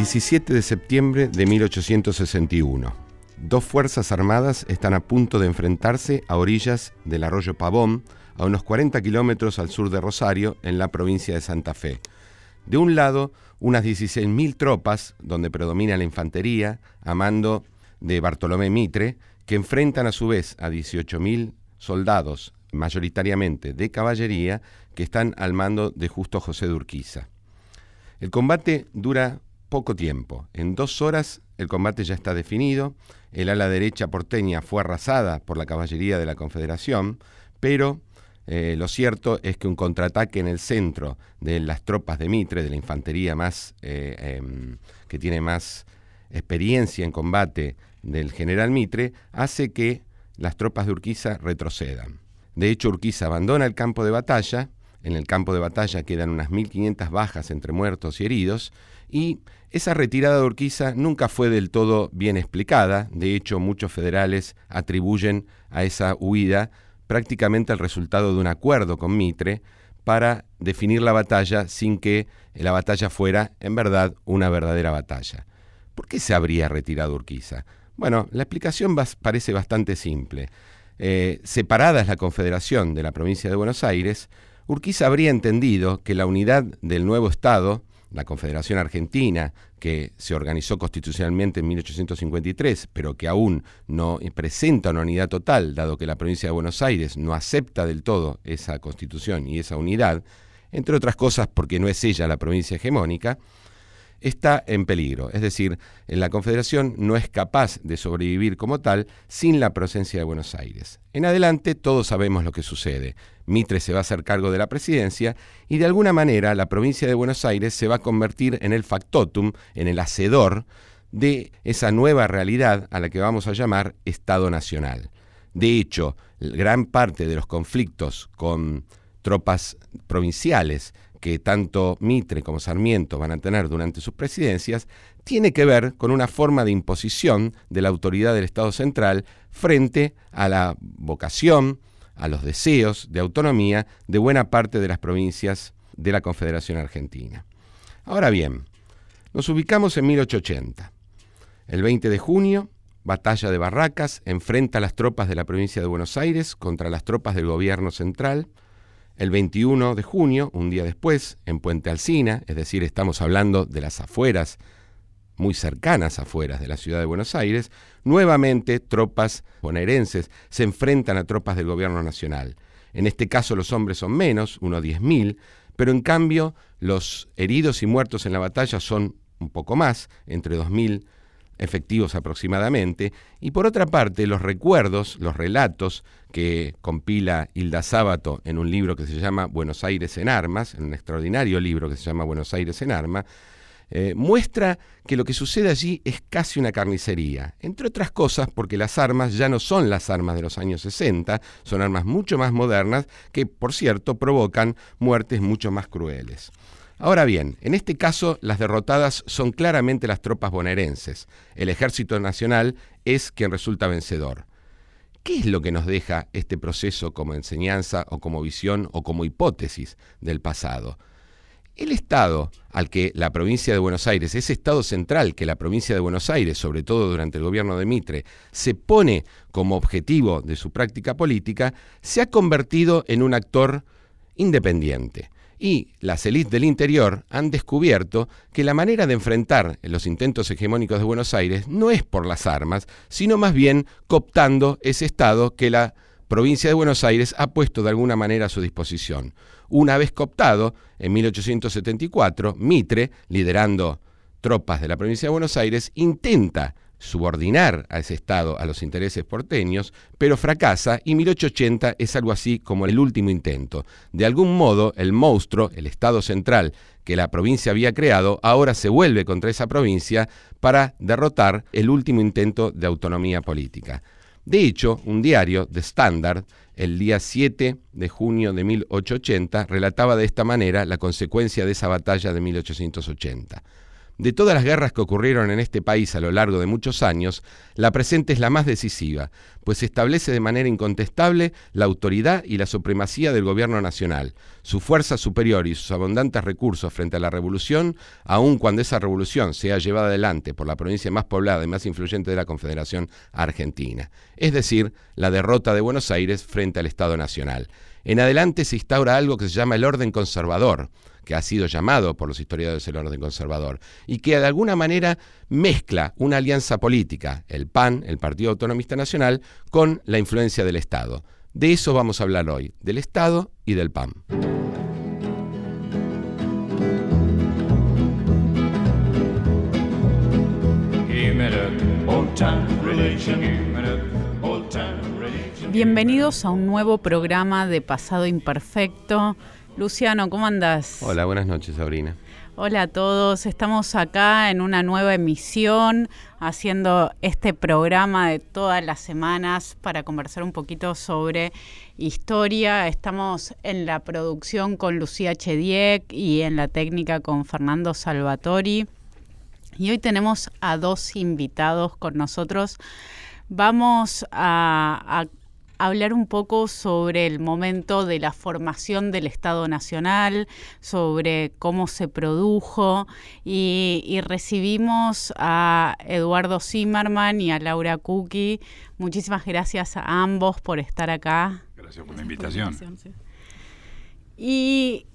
17 de septiembre de 1861. Dos fuerzas armadas están a punto de enfrentarse a orillas del arroyo Pavón, a unos 40 kilómetros al sur de Rosario, en la provincia de Santa Fe. De un lado, unas 16.000 tropas, donde predomina la infantería, a mando de Bartolomé Mitre, que enfrentan a su vez a 18.000 soldados, mayoritariamente de caballería, que están al mando de Justo José de Urquiza. El combate dura poco tiempo. En dos horas el combate ya está definido. El ala derecha porteña fue arrasada por la caballería de la Confederación, pero eh, lo cierto es que un contraataque en el centro de las tropas de Mitre, de la infantería más eh, em, que tiene más experiencia en combate del general Mitre, hace que las tropas de Urquiza retrocedan. De hecho, Urquiza abandona el campo de batalla, en el campo de batalla quedan unas 1.500 bajas entre muertos y heridos, y esa retirada de Urquiza nunca fue del todo bien explicada, de hecho muchos federales atribuyen a esa huida prácticamente el resultado de un acuerdo con Mitre para definir la batalla sin que la batalla fuera en verdad una verdadera batalla. ¿Por qué se habría retirado Urquiza? Bueno, la explicación parece bastante simple. Eh, separada es la Confederación de la provincia de Buenos Aires, Urquiza habría entendido que la unidad del nuevo Estado la Confederación Argentina, que se organizó constitucionalmente en 1853, pero que aún no presenta una unidad total, dado que la provincia de Buenos Aires no acepta del todo esa constitución y esa unidad, entre otras cosas porque no es ella la provincia hegemónica, está en peligro. Es decir, la Confederación no es capaz de sobrevivir como tal sin la presencia de Buenos Aires. En adelante todos sabemos lo que sucede. Mitre se va a hacer cargo de la presidencia y de alguna manera la provincia de Buenos Aires se va a convertir en el factotum, en el hacedor de esa nueva realidad a la que vamos a llamar Estado Nacional. De hecho, gran parte de los conflictos con tropas provinciales que tanto Mitre como Sarmiento van a tener durante sus presidencias, tiene que ver con una forma de imposición de la autoridad del Estado central frente a la vocación, a los deseos de autonomía de buena parte de las provincias de la Confederación Argentina. Ahora bien, nos ubicamos en 1880. El 20 de junio, Batalla de Barracas enfrenta a las tropas de la provincia de Buenos Aires contra las tropas del gobierno central, el 21 de junio, un día después, en Puente Alsina, es decir, estamos hablando de las afueras, muy cercanas afueras de la ciudad de Buenos Aires, nuevamente tropas bonaerenses se enfrentan a tropas del gobierno nacional. En este caso los hombres son menos, unos 10.000, pero en cambio los heridos y muertos en la batalla son un poco más, entre 2.000 efectivos aproximadamente, y por otra parte los recuerdos, los relatos que compila Hilda Sábato en un libro que se llama Buenos Aires en Armas, en un extraordinario libro que se llama Buenos Aires en Armas, eh, muestra que lo que sucede allí es casi una carnicería, entre otras cosas porque las armas ya no son las armas de los años 60, son armas mucho más modernas que, por cierto, provocan muertes mucho más crueles. Ahora bien, en este caso las derrotadas son claramente las tropas bonaerenses. El ejército nacional es quien resulta vencedor. ¿Qué es lo que nos deja este proceso como enseñanza o como visión o como hipótesis del pasado? El Estado al que la provincia de Buenos Aires, ese Estado central que la provincia de Buenos Aires, sobre todo durante el gobierno de Mitre, se pone como objetivo de su práctica política, se ha convertido en un actor independiente y las élites del interior han descubierto que la manera de enfrentar los intentos hegemónicos de Buenos Aires no es por las armas, sino más bien cooptando ese Estado que la provincia de Buenos Aires ha puesto de alguna manera a su disposición. Una vez cooptado, en 1874, Mitre, liderando tropas de la provincia de Buenos Aires, intenta subordinar a ese Estado a los intereses porteños, pero fracasa y 1880 es algo así como el último intento. De algún modo, el monstruo, el Estado central que la provincia había creado, ahora se vuelve contra esa provincia para derrotar el último intento de autonomía política. De hecho, un diario, The Standard, el día 7 de junio de 1880, relataba de esta manera la consecuencia de esa batalla de 1880. De todas las guerras que ocurrieron en este país a lo largo de muchos años, la presente es la más decisiva, pues establece de manera incontestable la autoridad y la supremacía del gobierno nacional, su fuerza superior y sus abundantes recursos frente a la revolución, aun cuando esa revolución sea llevada adelante por la provincia más poblada y más influyente de la Confederación Argentina, es decir, la derrota de Buenos Aires frente al Estado Nacional. En adelante se instaura algo que se llama el orden conservador, que ha sido llamado por los historiadores el orden conservador, y que de alguna manera mezcla una alianza política, el PAN, el Partido Autonomista Nacional, con la influencia del Estado. De eso vamos a hablar hoy, del Estado y del PAN. Bienvenidos a un nuevo programa de Pasado Imperfecto. Luciano, ¿cómo andás? Hola, buenas noches, Sabrina. Hola a todos, estamos acá en una nueva emisión haciendo este programa de todas las semanas para conversar un poquito sobre historia. Estamos en la producción con Lucía Chediek y en la técnica con Fernando Salvatori. Y hoy tenemos a dos invitados con nosotros. Vamos a, a hablar un poco sobre el momento de la formación del Estado Nacional, sobre cómo se produjo y, recibimos a Eduardo Zimmerman y a Laura Cookie. Muchísimas gracias a ambos por estar acá. Gracias por la invitación. Y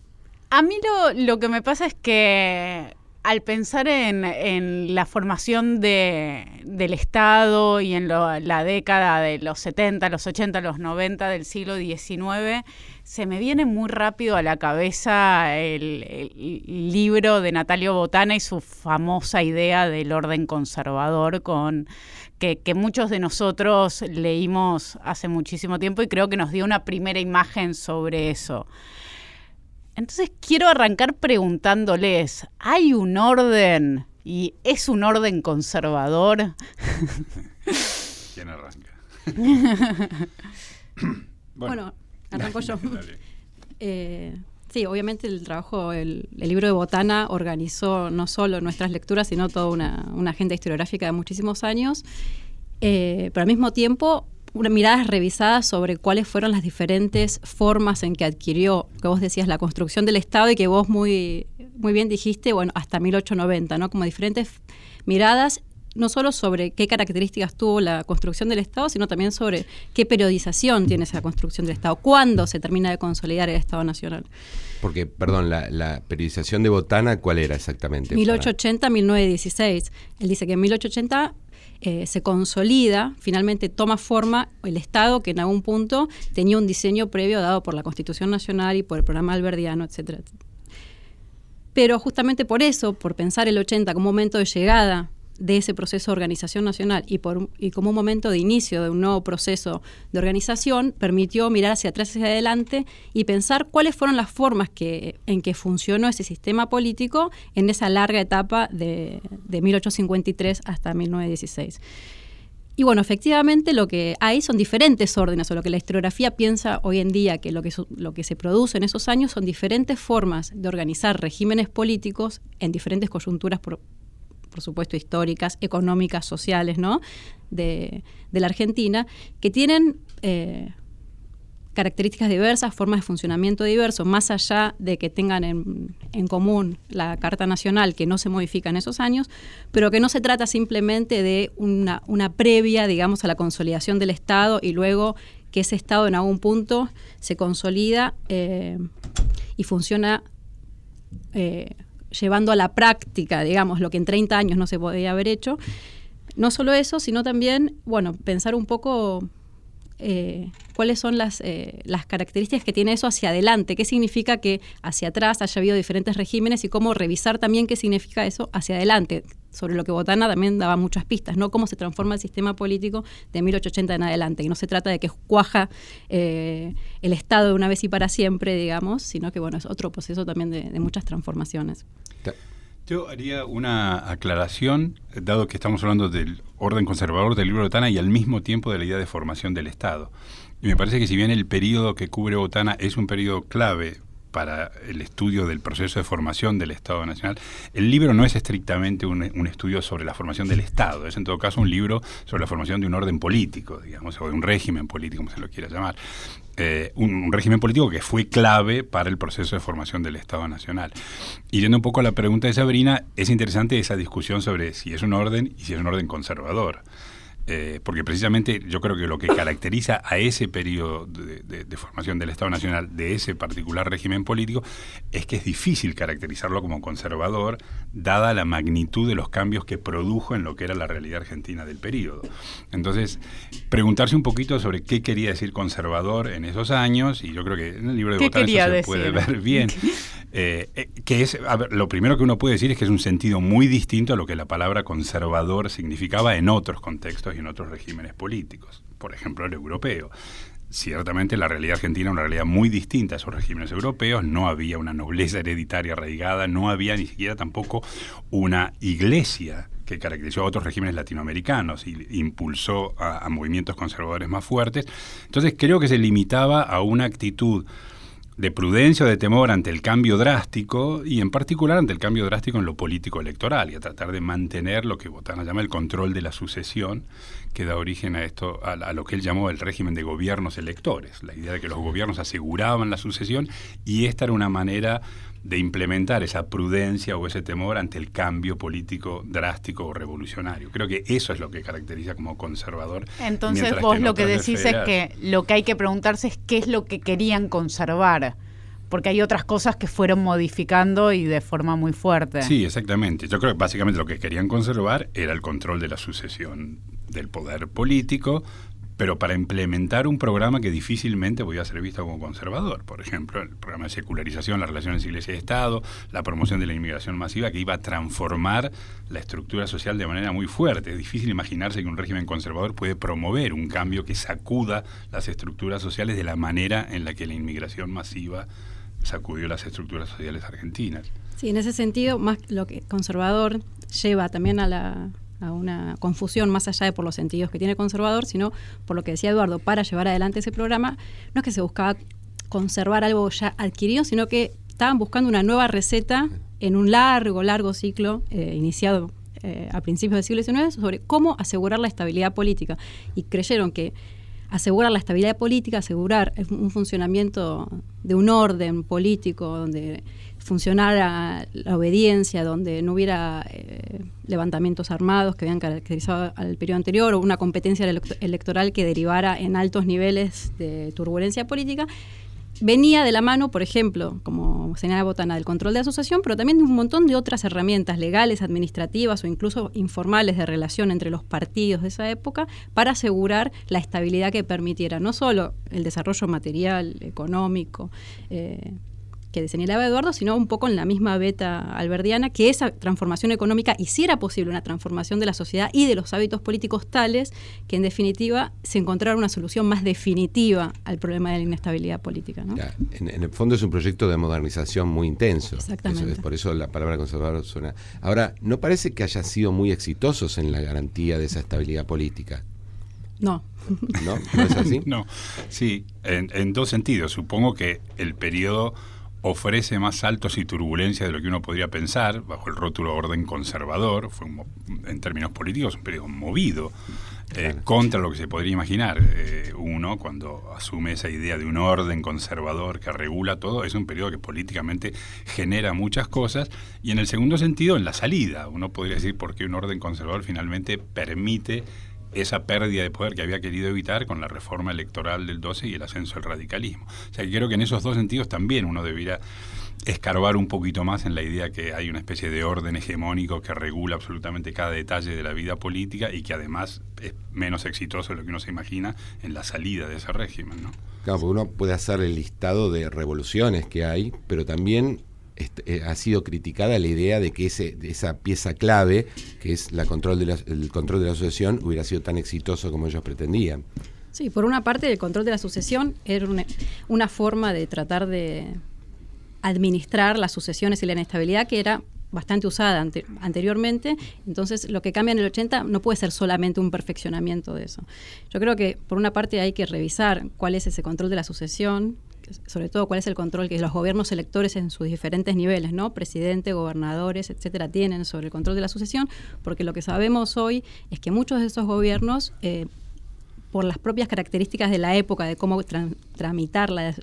a mí lo que me pasa es que al pensar en, la formación del Estado y en la década de los 70, los 80, los 90 del siglo XIX, se me viene muy rápido a la cabeza el, libro de Natalio Botana y su famosa idea del orden conservador con que, muchos de nosotros leímos hace muchísimo tiempo y creo que nos dio una primera imagen sobre eso. Entonces quiero arrancar preguntándoles, ¿hay un orden y es un orden conservador? ¿Quién arranca? bueno, arranco yo. Eh, sí, obviamente el trabajo, el, libro de Botana organizó no solo nuestras lecturas, sino toda una, agenda historiográfica de muchísimos años, eh, pero al mismo tiempo miradas revisadas sobre cuáles fueron las diferentes formas en que adquirió, que vos decías, la construcción del Estado y que vos muy, muy bien dijiste, bueno, hasta 1890, ¿no? Como diferentes miradas no solo sobre qué características tuvo la construcción del Estado, sino también sobre qué periodización tiene esa construcción del Estado, cuándo se termina de consolidar el Estado Nacional. Porque, perdón, la, periodización de Botana, ¿cuál era exactamente? 1880-1916. Él dice que en 1880 eh, se consolida, finalmente toma forma el Estado que en algún punto tenía un diseño previo dado por la Constitución Nacional y por el programa alberdiano, etcétera. Pero justamente por eso, por pensar el 80 como momento de llegada de ese proceso de organización nacional y, por, y como un momento de inicio de un nuevo proceso de organización, permitió mirar hacia atrás y hacia adelante y pensar cuáles fueron las formas que, en que funcionó ese sistema político en esa larga etapa de, de 1853 hasta 1916. Y bueno, efectivamente lo que hay son diferentes órdenes, o lo que la historiografía piensa hoy en día que lo que, lo que se produce en esos años son diferentes formas de organizar regímenes políticos en diferentes coyunturas supuesto históricas, económicas, sociales, ¿no? De, la Argentina, que tienen eh, características diversas, formas de funcionamiento diversos, más allá de que tengan en, común la Carta Nacional, que no se modifica en esos años, pero que no se trata simplemente de una, previa, digamos, a la consolidación del Estado y luego que ese Estado en algún punto se consolida eh, y funciona eh, llevando a la práctica, digamos, lo que en 30 años no se podía haber hecho. No solo eso, sino también, bueno, pensar un poco eh, cuáles son las, eh, las características que tiene eso hacia adelante, qué significa que hacia atrás haya habido diferentes regímenes y cómo revisar también qué significa eso hacia adelante, sobre lo que Botana también daba muchas pistas, ¿no? Cómo se transforma el sistema político de 1880 en adelante, y no se trata de que cuaja eh, el Estado de una vez y para siempre, digamos, sino que, bueno, es otro proceso también de muchas transformaciones. Yo haría una aclaración, dado que estamos hablando del orden conservador del libro de Botana y al mismo tiempo de la idea de formación del Estado. Y me parece que si bien el periodo que cubre Botana es un periodo clave para el estudio del proceso de formación del Estado Nacional, el libro no es estrictamente un, estudio sobre la formación del Estado, es en todo caso un libro sobre la formación de un orden político, digamos, o de un régimen político, como se lo quiera llamar. Eh, un, régimen político que fue clave para el proceso de formación del Estado Nacional. Y yendo un poco a la pregunta de Sabrina, es interesante esa discusión sobre si es un orden y si es un orden conservador. Eh, porque precisamente yo creo que lo que caracteriza a ese periodo de, formación del Estado Nacional, de ese particular régimen político, es que es difícil caracterizarlo como conservador, dada la magnitud de los cambios que produjo en lo que era la realidad argentina del periodo. Entonces, preguntarse un poquito sobre qué quería decir conservador en esos años, y yo creo que en el libro de Botán eso se puede ver bien. Eh, eh, que es, lo primero que uno puede decir es que es un sentido muy distinto a lo que la palabra conservador significaba en otros contextos y en otros regímenes políticos, por ejemplo el europeo. Ciertamente la realidad argentina es una realidad muy distinta a esos regímenes europeos, no había una nobleza hereditaria arraigada, no había ni siquiera tampoco una iglesia que caracterizó a otros regímenes latinoamericanos y impulsó a movimientos conservadores más fuertes. Entonces creo que se limitaba a una actitud de prudencia o de temor ante el cambio drástico y en particular ante el cambio drástico en lo político electoral y a tratar de mantener lo que Botana llama el control de la sucesión que da origen a esto a, a, lo que él llamó el régimen de gobiernos electores, la idea de que los gobiernos aseguraban la sucesión y esta era una manera de implementar esa prudencia o ese temor ante el cambio político drástico o revolucionario. Creo que eso es lo que caracteriza como conservador. Entonces vos lo que decís es que lo que hay que preguntarse es qué es lo que querían conservar porque hay otras cosas que fueron modificando y de forma muy fuerte. Sí, exactamente. Yo creo que básicamente lo que querían conservar era el control de la sucesión del poder político, pero para implementar un programa que difícilmente podía ser visto como conservador. Por ejemplo, el programa de secularización, las relaciones Iglesia y Estado, la promoción de la inmigración masiva, que iba a transformar la estructura social de manera muy fuerte. Es difícil imaginarse que un régimen conservador puede promover un cambio que sacuda las estructuras sociales de la manera en la que la inmigración masiva sacudió las estructuras sociales argentinas. Sí, en ese sentido, más lo que conservador lleva también a la a una confusión más allá de por los sentidos que tiene conservador, sino por lo que decía Eduardo, para llevar adelante ese programa, no es que se buscaba conservar algo ya adquirido, sino que estaban buscando una nueva receta en un largo, largo ciclo eh, iniciado eh, a principios del siglo XIX sobre cómo asegurar la estabilidad política. Y creyeron que asegurar la estabilidad política, asegurar un funcionamiento de un orden político donde funcionara la obediencia, donde no hubiera eh, levantamientos armados que habían caracterizado al periodo anterior o una competencia electoral que derivara en altos niveles de turbulencia política, venía de la mano, por ejemplo, como señala Botana, del control de asociación, pero también de un montón de otras herramientas legales, administrativas o incluso informales de relación entre los partidos de esa época para asegurar la estabilidad que permitiera no solo el desarrollo material, económico, eh, que señalaba Eduardo, sino un poco en la misma beta alberdiana, que esa transformación económica hiciera posible una transformación de la sociedad y de los hábitos políticos tales que en definitiva se encontrara una solución más definitiva al problema de la inestabilidad política. en, el fondo es un proyecto de modernización muy intenso. Exactamente. por eso la palabra conservador suena. Ahora, ¿no parece que haya sido muy exitosos en la garantía de esa estabilidad política? No. ¿No? ¿No es así? no. Sí, en, en dos sentidos. Supongo que el periodo ofrece más saltos y turbulencias de lo que uno podría pensar, bajo el rótulo orden conservador, fue en términos políticos un periodo movido, eh, contra lo que se podría imaginar eh, uno cuando asume esa idea de un orden conservador que regula todo, es un periodo que políticamente genera muchas cosas, y en el segundo sentido, en la salida, uno podría decir por qué un orden conservador finalmente permite esa pérdida de poder que había querido evitar con la reforma electoral del 12 y el ascenso del radicalismo. O sea, que creo que en esos dos sentidos también uno debiera escarbar un poquito más en la idea que hay una especie de orden hegemónico que regula absolutamente cada detalle de la vida política y que además es menos exitoso de lo que uno se imagina en la salida de ese régimen. Claro, porque uno puede hacer el listado de revoluciones que hay, pero también este, eh, ha sido criticada la idea de que ese, esa pieza clave, que es la control de el control de la sucesión, hubiera sido tan exitoso como ellos pretendían. Sí, por una parte el control de la sucesión era una, forma de tratar de administrar las sucesiones y la inestabilidad que era bastante usada anteriormente, entonces lo que cambia en el 80 no puede ser solamente un perfeccionamiento de eso. Yo creo que por una parte hay que revisar cuál es ese control de la sucesión, sobre todo cuál es el control que los gobiernos electores en sus diferentes niveles, ¿no? Presidente, gobernadores, etcétera, tienen sobre el control de la sucesión, porque lo que sabemos hoy es que muchos de esos gobiernos eh, por las propias características de la época, de cómo tramitar las,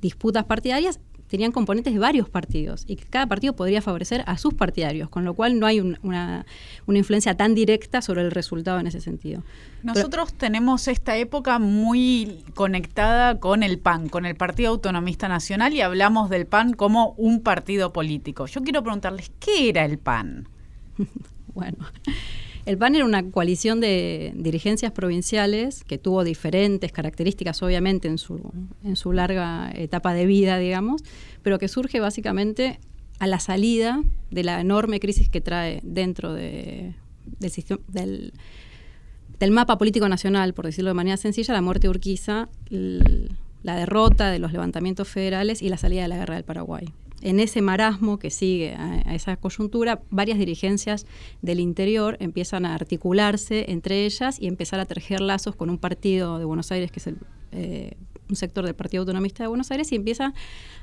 disputas partidarias, tenían componentes de varios partidos y que cada partido podría favorecer a sus partidarios, con lo cual no hay una, influencia tan directa sobre el resultado en ese sentido. Nosotros tenemos esta época muy conectada con el PAN, con el Partido Autonomista Nacional, y hablamos del PAN como un partido político. Yo quiero preguntarles, ¿qué era el PAN? bueno. El PAN era una coalición de dirigencias provinciales que tuvo diferentes características, obviamente, en su, en su larga etapa de vida, digamos, pero que surge básicamente a la salida de la enorme crisis que trae dentro de, del, del, del, mapa político nacional, por decirlo de manera sencilla, la muerte Urquiza, la derrota de los levantamientos federales y la salida de la guerra del Paraguay en ese marasmo que sigue a, esa coyuntura, varias dirigencias del interior empiezan a articularse entre ellas y empezar a tejer lazos con un partido de Buenos Aires, que es eh, un sector del Partido Autonomista de Buenos Aires, y empiezan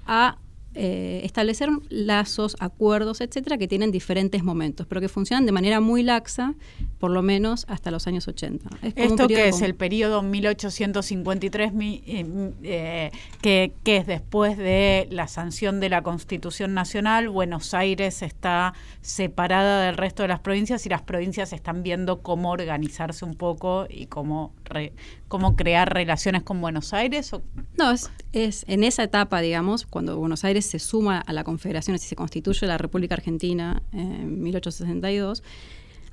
a eh, establecer lazos, acuerdos, etcétera, que tienen diferentes momentos, pero que funcionan de manera muy laxa, por lo menos hasta los años 80. ¿Esto que es el periodo 1853, eh, eh, que, que, es después de la sanción de la Constitución Nacional? Buenos Aires está separada del resto de las provincias y las provincias están viendo cómo organizarse un poco y cómo, cómo crear relaciones con Buenos Aires. No, es, es en esa etapa, digamos, cuando Buenos Aires se suma a la Confederación y se constituye la República Argentina en 1862,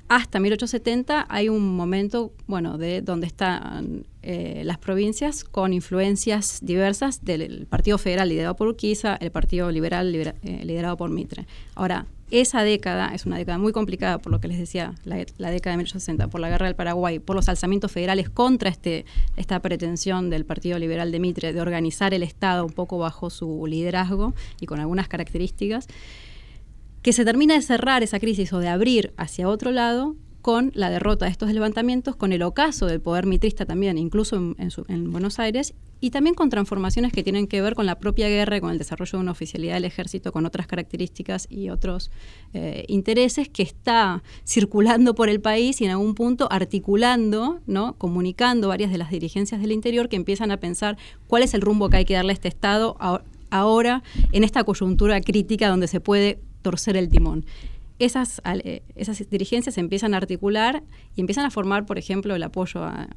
hasta 1870 hay un momento, bueno, de donde están eh, las provincias con influencias diversas del Partido Federal liderado por Urquiza, el Partido Liberal eh, liderado por Mitre. Ahora, esa década es una década muy complicada, por lo que les decía, la, década de 1860, por la guerra del Paraguay, por los alzamientos federales contra este, esta pretensión del Partido Liberal de Mitre de organizar el Estado un poco bajo su liderazgo y con algunas características, que se termina de cerrar esa crisis o de abrir hacia otro lado con la derrota de estos levantamientos, con el ocaso del poder mitrista también, incluso en, Buenos Aires, y también con transformaciones que tienen que ver con la propia guerra, con el desarrollo de una oficialidad del ejército, con otras características y otros eh, intereses que está circulando por el país y en algún punto articulando, ¿no? comunicando varias de las dirigencias del interior que empiezan a pensar cuál es el rumbo que hay que darle a este Estado ahora en esta coyuntura crítica donde se puede torcer el timón esas, eh, esas dirigencias empiezan a articular y empiezan a formar, por ejemplo, el apoyo a,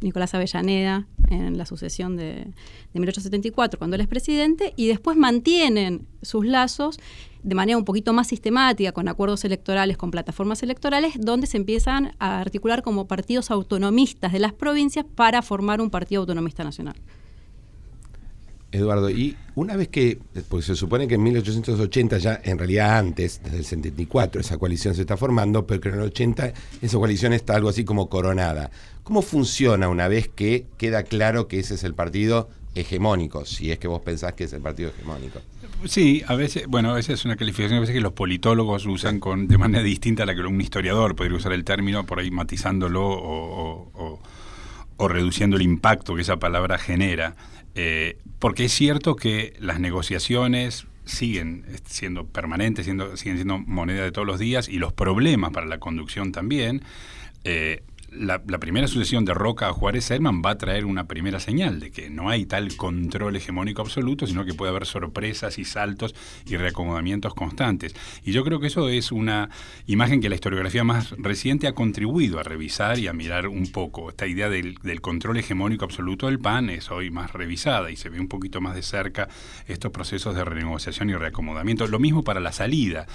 Nicolás Avellaneda en la sucesión de, de, 1874, cuando él es presidente, y después mantienen sus lazos de manera un poquito más sistemática, con acuerdos electorales, con plataformas electorales, donde se empiezan a articular como partidos autonomistas de las provincias para formar un partido autonomista nacional. Eduardo, y una vez que, pues se supone que en 1880, ya en realidad antes, desde el 74, esa coalición se está formando, pero que en el 80 esa coalición está algo así como coronada. ¿Cómo funciona una vez que queda claro que ese es el partido hegemónico, si es que vos pensás que es el partido hegemónico? Sí, a veces, bueno, esa es una calificación a veces que los politólogos usan con, de manera distinta a la que un historiador podría usar el término, por ahí matizándolo o, o reduciendo el impacto que esa palabra genera. Eh, porque es cierto que las negociaciones siguen siendo permanentes, siendo, siguen siendo moneda de todos los días y los problemas para la conducción también. Eh, la, primera sucesión de Roca a Juárez Herman va a traer una primera señal de que no hay tal control hegemónico absoluto, sino que puede haber sorpresas y saltos y reacomodamientos constantes. Y yo creo que eso es una imagen que la historiografía más reciente ha contribuido a revisar y a mirar un poco. Esta idea del, del control hegemónico absoluto del PAN es hoy más revisada y se ve un poquito más de cerca estos procesos de renegociación y reacomodamiento. Lo mismo para la salida.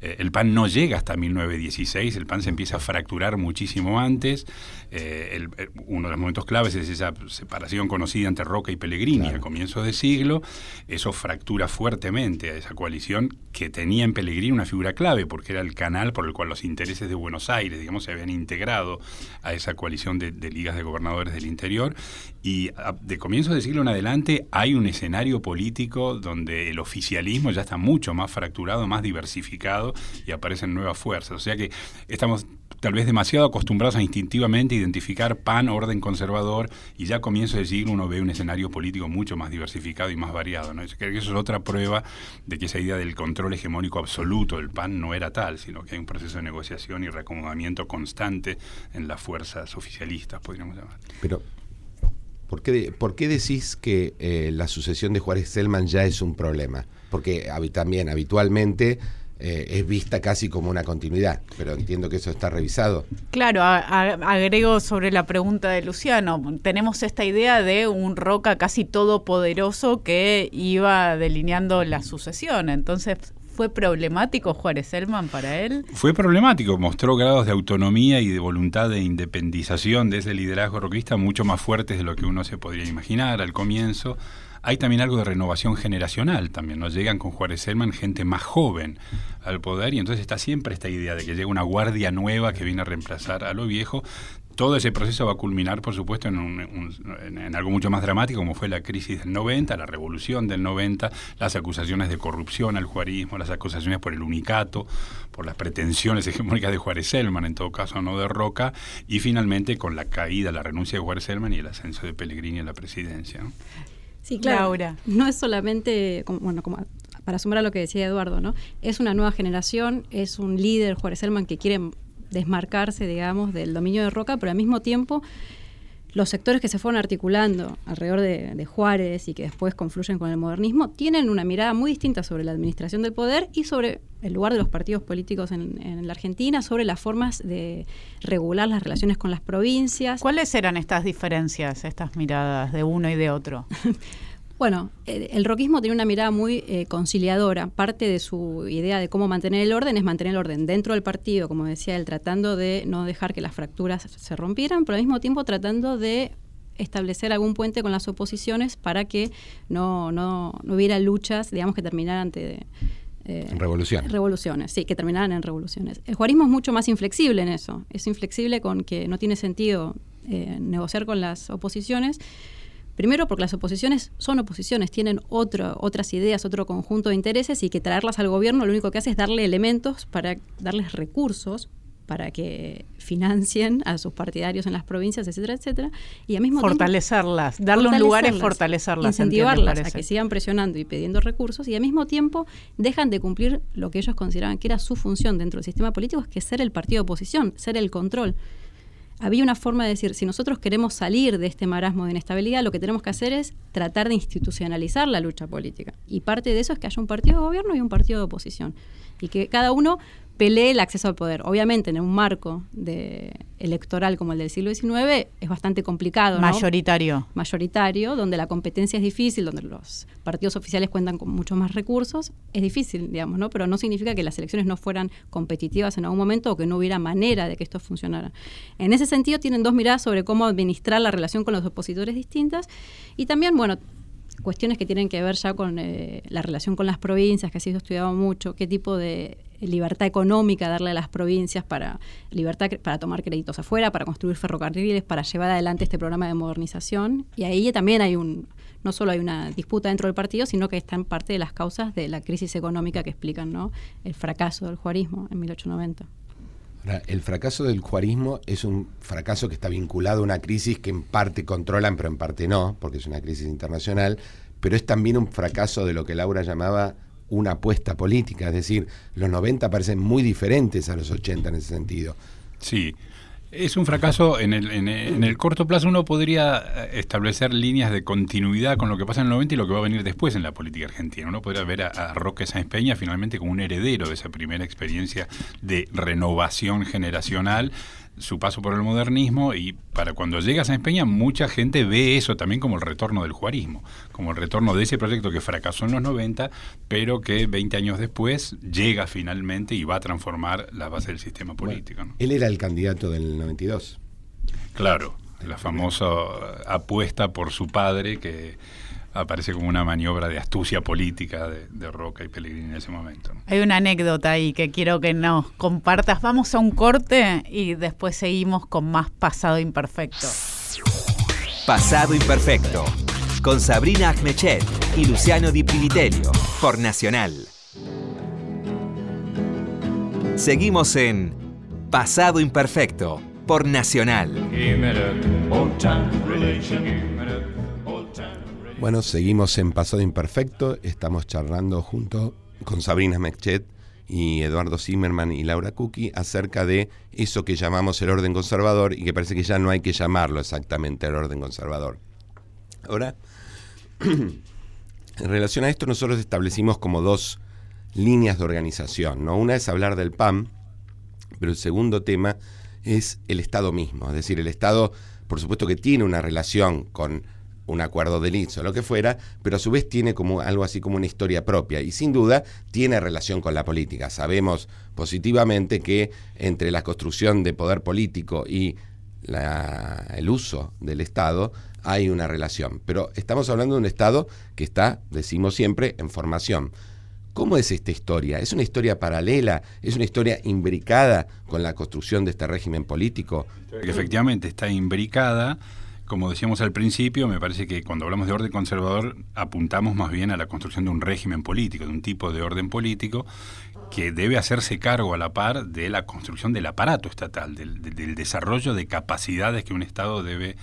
Eh, el PAN no llega hasta 1916, el PAN se empieza a fracturar muchísimo antes. Eh, eh, uno de los momentos claves es esa separación conocida entre Roca y Pellegrini a comienzos de siglo. Eso fractura fuertemente a esa coalición que tenía en Pellegrini una figura clave, porque era el canal por el cual los intereses de Buenos Aires, digamos, se habían integrado a esa coalición de, de ligas de gobernadores del interior. Y de comienzos de siglo en adelante hay un escenario político donde el oficialismo ya está mucho más fracturado, más diversificado y aparecen nuevas fuerzas. O sea que estamos tal vez demasiado acostumbrados a instintivamente identificar PAN, orden conservador, y ya a comienzo del siglo uno ve un escenario político mucho más diversificado y más variado. ¿no? eso es otra prueba de que esa idea del control hegemónico absoluto del PAN no era tal, sino que hay un proceso de negociación y reacomodamiento constante en las fuerzas oficialistas, podríamos llamar. Pero ¿Por qué, ¿Por qué, decís que eh, la sucesión de Juárez Selman ya es un problema? Porque también habitualmente eh, es vista casi como una continuidad, pero entiendo que eso está revisado. Claro, agrego sobre la pregunta de Luciano, tenemos esta idea de un Roca casi todopoderoso que iba delineando la sucesión, entonces ¿Fue problemático Juárez Selman para él? Fue problemático, mostró grados de autonomía y de voluntad de independización de ese liderazgo roquista mucho más fuertes de lo que uno se podría imaginar al comienzo. Hay también algo de renovación generacional también, nos llegan con Juárez Selman gente más joven al poder y entonces está siempre esta idea de que llega una guardia nueva que viene a reemplazar a lo viejo, todo ese proceso va a culminar, por supuesto, en, algo mucho más dramático, como fue la crisis del 90, la revolución del 90, las acusaciones de corrupción al juarismo, las acusaciones por el unicato, por las pretensiones hegemónicas de Juárez Selman, en todo caso no de Roca, y finalmente con la caída, la renuncia de Juárez Selman y el ascenso de Pellegrini a la presidencia. Sí, claro. No es solamente, bueno, como para sumar a lo que decía Eduardo, ¿no? Es una nueva generación, es un líder, Juárez Selman, que quiere desmarcarse, digamos, del dominio de Roca, pero al mismo tiempo los sectores que se fueron articulando alrededor de, Juárez y que después confluyen con el modernismo tienen una mirada muy distinta sobre la administración del poder y sobre el lugar de los partidos políticos en, en, la Argentina, sobre las formas de regular las relaciones con las provincias. ¿Cuáles eran estas diferencias, estas miradas de uno y de otro? Bueno, el roquismo tiene una mirada muy eh, conciliadora. Parte de su idea de cómo mantener el orden es mantener el orden dentro del partido, como decía él, tratando de no dejar que las fracturas se rompieran, pero al mismo tiempo tratando de establecer algún puente con las oposiciones para que no, no, hubiera luchas, digamos, que terminaran ante... Eh, revoluciones. Revoluciones, sí, que terminaran en revoluciones. El juarismo es mucho más inflexible en eso. Es inflexible con que no tiene sentido eh, negociar con las oposiciones Primero porque las oposiciones son oposiciones, tienen otras ideas, otro conjunto de intereses y que traerlas al gobierno lo único que hace es darle elementos para darles recursos para que financien a sus partidarios en las provincias, etcétera, etcétera, y al mismo fortalecerlas, darle un lugar es fortalecerlas, incentivarlas a que sigan presionando y pidiendo recursos y al mismo tiempo dejan de cumplir lo que ellos consideraban que era su función dentro del sistema político, que es ser el partido de oposición, ser el control había una forma de decir, si nosotros queremos salir de este marasmo de inestabilidad, lo que tenemos que hacer es tratar de institucionalizar la lucha política. Y parte de eso es que haya un partido de gobierno y un partido de oposición. Y que cada uno pelee el acceso al poder. Obviamente, en un marco de electoral como el del siglo XIX es bastante complicado. Mayoritario. Mayoritario, donde la competencia es difícil, donde los partidos oficiales cuentan con muchos más recursos. Es difícil, digamos, ¿no? Pero no significa que las elecciones no fueran competitivas en algún momento o que no hubiera manera de que esto funcionara. En ese sentido, tienen dos miradas sobre cómo administrar la relación con los opositores distintas. Y también, bueno, cuestiones que tienen que ver ya con eh, la relación con las provincias, que ha sido estudiado mucho, qué tipo de libertad económica darle a las provincias para libertad para tomar créditos afuera, para construir ferrocarriles, para llevar adelante este programa de modernización. Y ahí también hay un, no solo hay una disputa dentro del partido, sino que están parte de las causas de la crisis económica que explican ¿no? el fracaso del juarismo en 1890. Ahora, el fracaso del juarismo es un fracaso que está vinculado a una crisis que en parte controlan, pero en parte no, porque es una crisis internacional, pero es también un fracaso de lo que Laura llamaba una apuesta política, es decir, los 90 parecen muy diferentes a los 80 en ese sentido. Sí, es un fracaso en el, en, corto plazo. Uno podría eh, establecer líneas de continuidad con lo que pasa en el 90 y lo que va a venir después en la política argentina. Uno podría ver a, a Roque Sáenz Peña finalmente como un heredero de esa primera experiencia de renovación generacional su paso por el modernismo y para cuando llega a San Peña mucha gente ve eso también como el retorno del juarismo, como el retorno de ese proyecto que fracasó en los 90, pero que 20 años después llega finalmente y va a transformar la base del sistema político. Él era el candidato del 92. Claro, la famosa apuesta por su padre que aparece como una maniobra de astucia política de, Roca y Pellegrini en ese momento. Hay una anécdota ahí que quiero que nos compartas. Vamos a un corte y después seguimos con más Pasado Imperfecto. Pasado Imperfecto, con Sabrina Agmechet y Luciano Di Privitelio, por Nacional. Seguimos en Pasado Imperfecto por Nacional. Bueno, seguimos en Pasado Imperfecto. Estamos charlando junto con Sabrina Mechet y Eduardo Zimmerman y Laura Cookie acerca de eso que llamamos el orden conservador y que parece que ya no hay que llamarlo exactamente el orden conservador. Ahora, en relación a esto, nosotros establecimos como dos líneas de organización. ¿no? Una es hablar del PAM, pero el segundo tema es el Estado mismo. Es decir, el Estado, por supuesto que tiene una relación con un acuerdo de Linz o lo que fuera, pero a su vez tiene como algo así como una historia propia y sin duda tiene relación con la política. Sabemos positivamente que entre la construcción de poder político y el uso del Estado hay una relación, pero estamos hablando de un Estado que está, decimos siempre, en formación. ¿Cómo es esta historia? ¿Es una historia paralela? ¿Es una historia imbricada con la construcción de este régimen político? efectivamente está imbricada como decíamos al principio, me parece que cuando hablamos de orden conservador apuntamos más bien a la construcción de un régimen político, de un tipo de orden político que debe hacerse cargo a la par de la construcción del aparato estatal, del, desarrollo de capacidades que un Estado debe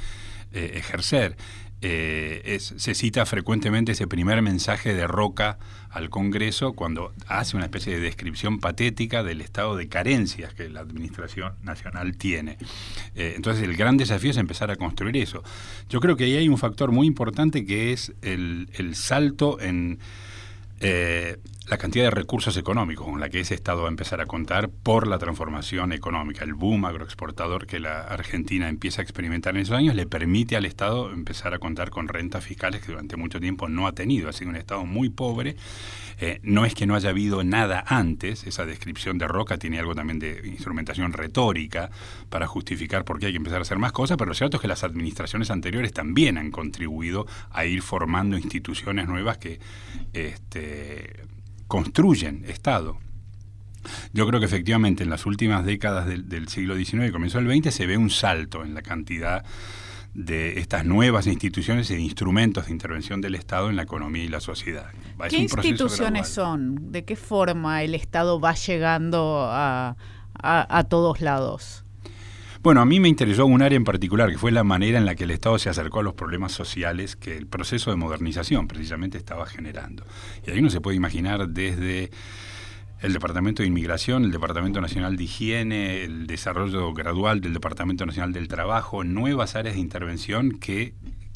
eh, ejercer. Eh, se cita frecuentemente ese primer mensaje de Roca al Congreso cuando hace una especie de descripción patética del estado de carencias que la Administración Nacional tiene. Eh, entonces el gran desafío es empezar a construir eso. Yo creo que ahí hay un factor muy importante que es el, salto en... Eh, la cantidad de recursos económicos con la que ese Estado va a empezar a contar por la transformación económica. El boom agroexportador que la Argentina empieza a experimentar en esos años le permite al Estado empezar a contar con rentas fiscales que durante mucho tiempo no ha tenido. Ha sido un Estado muy pobre. Eh, no es que no haya habido nada antes, esa descripción de Roca tiene algo también de instrumentación retórica para justificar por qué hay que empezar a hacer más cosas, pero lo cierto es que las administraciones anteriores también han contribuido a ir formando instituciones nuevas que este, construyen Estado. Yo creo que efectivamente en las últimas décadas del, siglo XIX y comienzo del XX se ve un salto en la cantidad de estas nuevas instituciones e instrumentos de intervención del Estado en la economía y la sociedad. ¿Qué instituciones son? ¿De qué forma el Estado va llegando a, a todos lados? Bueno, a mí me interesó un área en particular, que fue la manera en la que el Estado se acercó a los problemas sociales que el proceso de modernización precisamente estaba generando. Y ahí uno se puede imaginar desde el Departamento de Inmigración, el Departamento Nacional de Higiene, el desarrollo gradual del Departamento Nacional del Trabajo, nuevas áreas de intervención que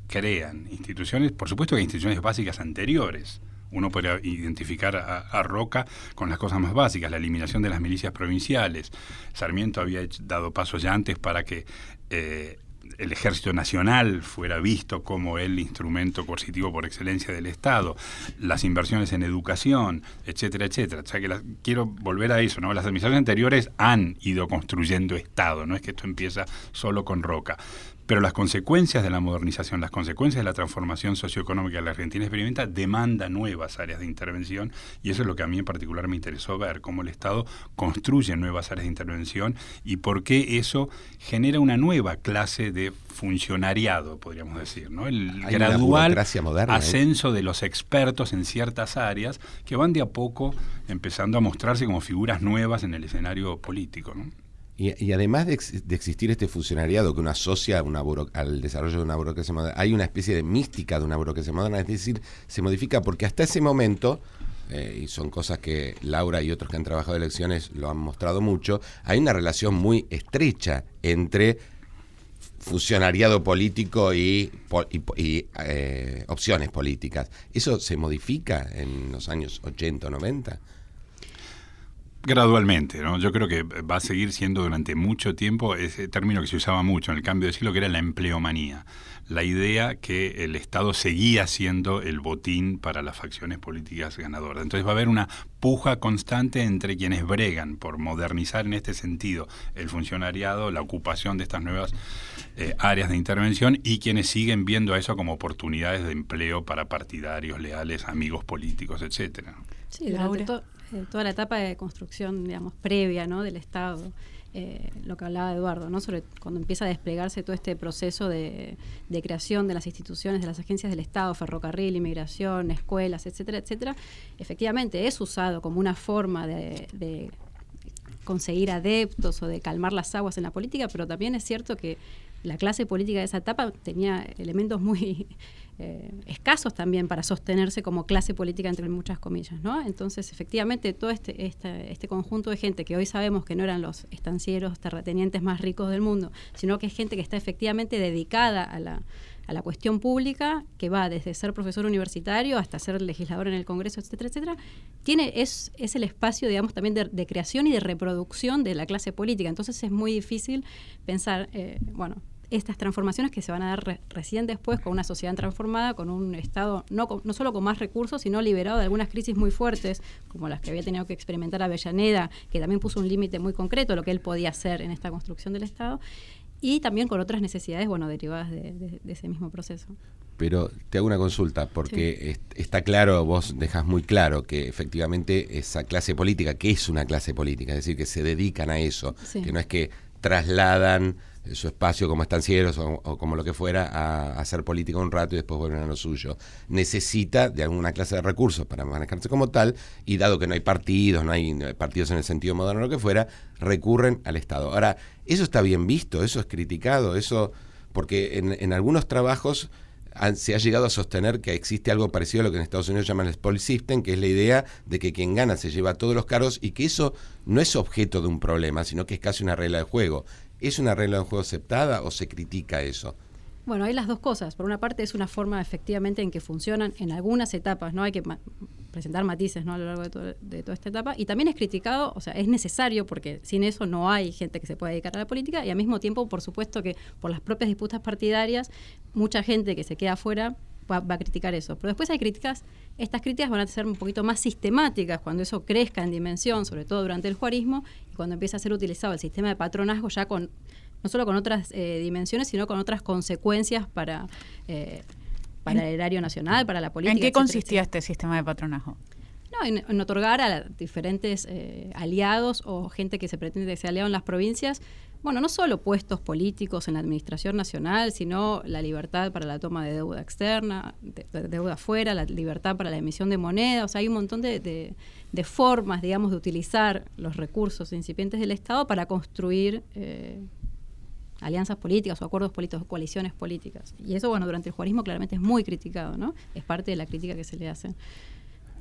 crean instituciones, por supuesto que instituciones básicas anteriores, uno podría identificar a, Roca con las cosas más básicas, la eliminación de las milicias provinciales. Sarmiento había dado pasos ya antes para que eh, el ejército nacional fuera visto como el instrumento coercitivo por excelencia del Estado, las inversiones en educación, etcétera, etcétera. O sea que quiero volver a eso, ¿no? Las administraciones anteriores han ido construyendo Estado, no es que esto empieza solo con Roca. Pero las consecuencias de la modernización, las consecuencias de la transformación socioeconómica de la Argentina experimenta demanda nuevas áreas de intervención y eso es lo que a mí en particular me interesó ver, cómo el Estado construye nuevas áreas de intervención y por qué eso genera una nueva clase de funcionariado, podríamos decir, ¿no? El gradual ascenso de los expertos en ciertas áreas que van de a poco empezando a mostrarse como figuras nuevas en el escenario político, ¿no? Y, además de, existir este funcionariado que uno asocia una al desarrollo de una burocracia moderna, hay una especie de mística de una burocracia moderna, es decir, se modifica porque hasta ese momento, eh, y son cosas que Laura y otros que han trabajado elecciones lo han mostrado mucho, hay una relación muy estrecha entre funcionariado político y, eh, opciones políticas. ¿Eso se modifica en los años 80 o 90? Gradualmente, ¿no? Yo creo que va a seguir siendo durante mucho tiempo ese término que se usaba mucho en el cambio de siglo, que era la empleomanía. La idea que el Estado seguía siendo el botín para las facciones políticas ganadoras. Entonces va a haber una puja constante entre quienes bregan por modernizar en este sentido el funcionariado, la ocupación de estas nuevas eh, áreas de intervención y quienes siguen viendo a eso como oportunidades de empleo para partidarios leales, amigos políticos, etcétera. Sí, eh, toda la etapa de construcción, digamos, previa ¿no? del Estado. Eh, lo que hablaba Eduardo, ¿no? sobre cuando empieza a desplegarse todo este proceso de, creación de las instituciones, de las agencias del Estado, ferrocarril, inmigración, escuelas, etcétera, etcétera, efectivamente es usado como una forma de, conseguir adeptos o de calmar las aguas en la política, pero también es cierto que la clase política de esa etapa tenía elementos muy eh, escasos también para sostenerse como clase política entre muchas comillas, ¿no? Entonces, efectivamente, todo este, este, este, conjunto de gente que hoy sabemos que no eran los estancieros, terratenientes más ricos del mundo, sino que es gente que está efectivamente dedicada a la, a la cuestión pública, que va desde ser profesor universitario hasta ser legislador en el Congreso, etcétera, etcétera, tiene, es, es el espacio, digamos, también de, creación y de reproducción de la clase política. Entonces es muy difícil pensar, eh, bueno, estas transformaciones que se van a dar recién después con una sociedad transformada, con un Estado no, no solo con más recursos, sino liberado de algunas crisis muy fuertes, como las que había tenido que experimentar Avellaneda, que también puso un límite muy concreto a lo que él podía hacer en esta construcción del Estado, y también con otras necesidades, bueno, derivadas de, ese mismo proceso. Pero te hago una consulta, porque está claro, vos dejas muy claro que efectivamente esa clase política, que es una clase política, es decir, que se dedican a eso, que no es que trasladan su espacio como estancieros o, como lo que fuera a, hacer política un rato y después vuelven a lo suyo. Necesita de alguna clase de recursos para manejarse como tal y dado que no hay partidos, no hay partidos en el sentido moderno o lo que fuera, recurren al Estado. Ahora, eso está bien visto, eso es criticado, eso porque en, en algunos trabajos se ha llegado a sostener que existe algo parecido a lo que en Estados Unidos llaman el spoil system, que es la idea de que quien gana se lleva todos los cargos y que eso no es objeto de un problema, sino que es casi una regla de juego. ¿Es una regla de juego aceptada o se critica eso? Bueno, hay las dos cosas. Por una parte es una forma efectivamente en que funcionan en algunas etapas, ¿no? Hay que presentar matices ¿no? a lo largo de, de, toda esta etapa. Y también es criticado, o sea, es necesario porque sin eso no hay gente que se pueda dedicar a la política y al mismo tiempo, por supuesto que por las propias disputas partidarias, mucha gente que se queda afuera va, va, a criticar eso. Pero después hay críticas, estas críticas van a ser un poquito más sistemáticas cuando eso crezca en dimensión, sobre todo durante el juarismo, cuando empieza a ser utilizado el sistema de patronazgo ya con no solo con otras eh, dimensiones, sino con otras consecuencias para, eh, para el erario nacional, para la política. ¿En qué consistía este sistema de patronazgo? No, en, otorgar a diferentes eh, aliados o gente que se pretende que sea aliado en las provincias, bueno, no solo puestos políticos en la administración nacional, sino la libertad para la toma de deuda externa, de, deuda afuera, la libertad para la emisión de moneda, o sea, hay un montón de, de formas, digamos, de utilizar los recursos incipientes del Estado para construir eh, alianzas políticas o acuerdos políticos, coaliciones políticas. Y eso, bueno, durante el juarismo claramente es muy criticado, ¿no? Es parte de la crítica que se le hace.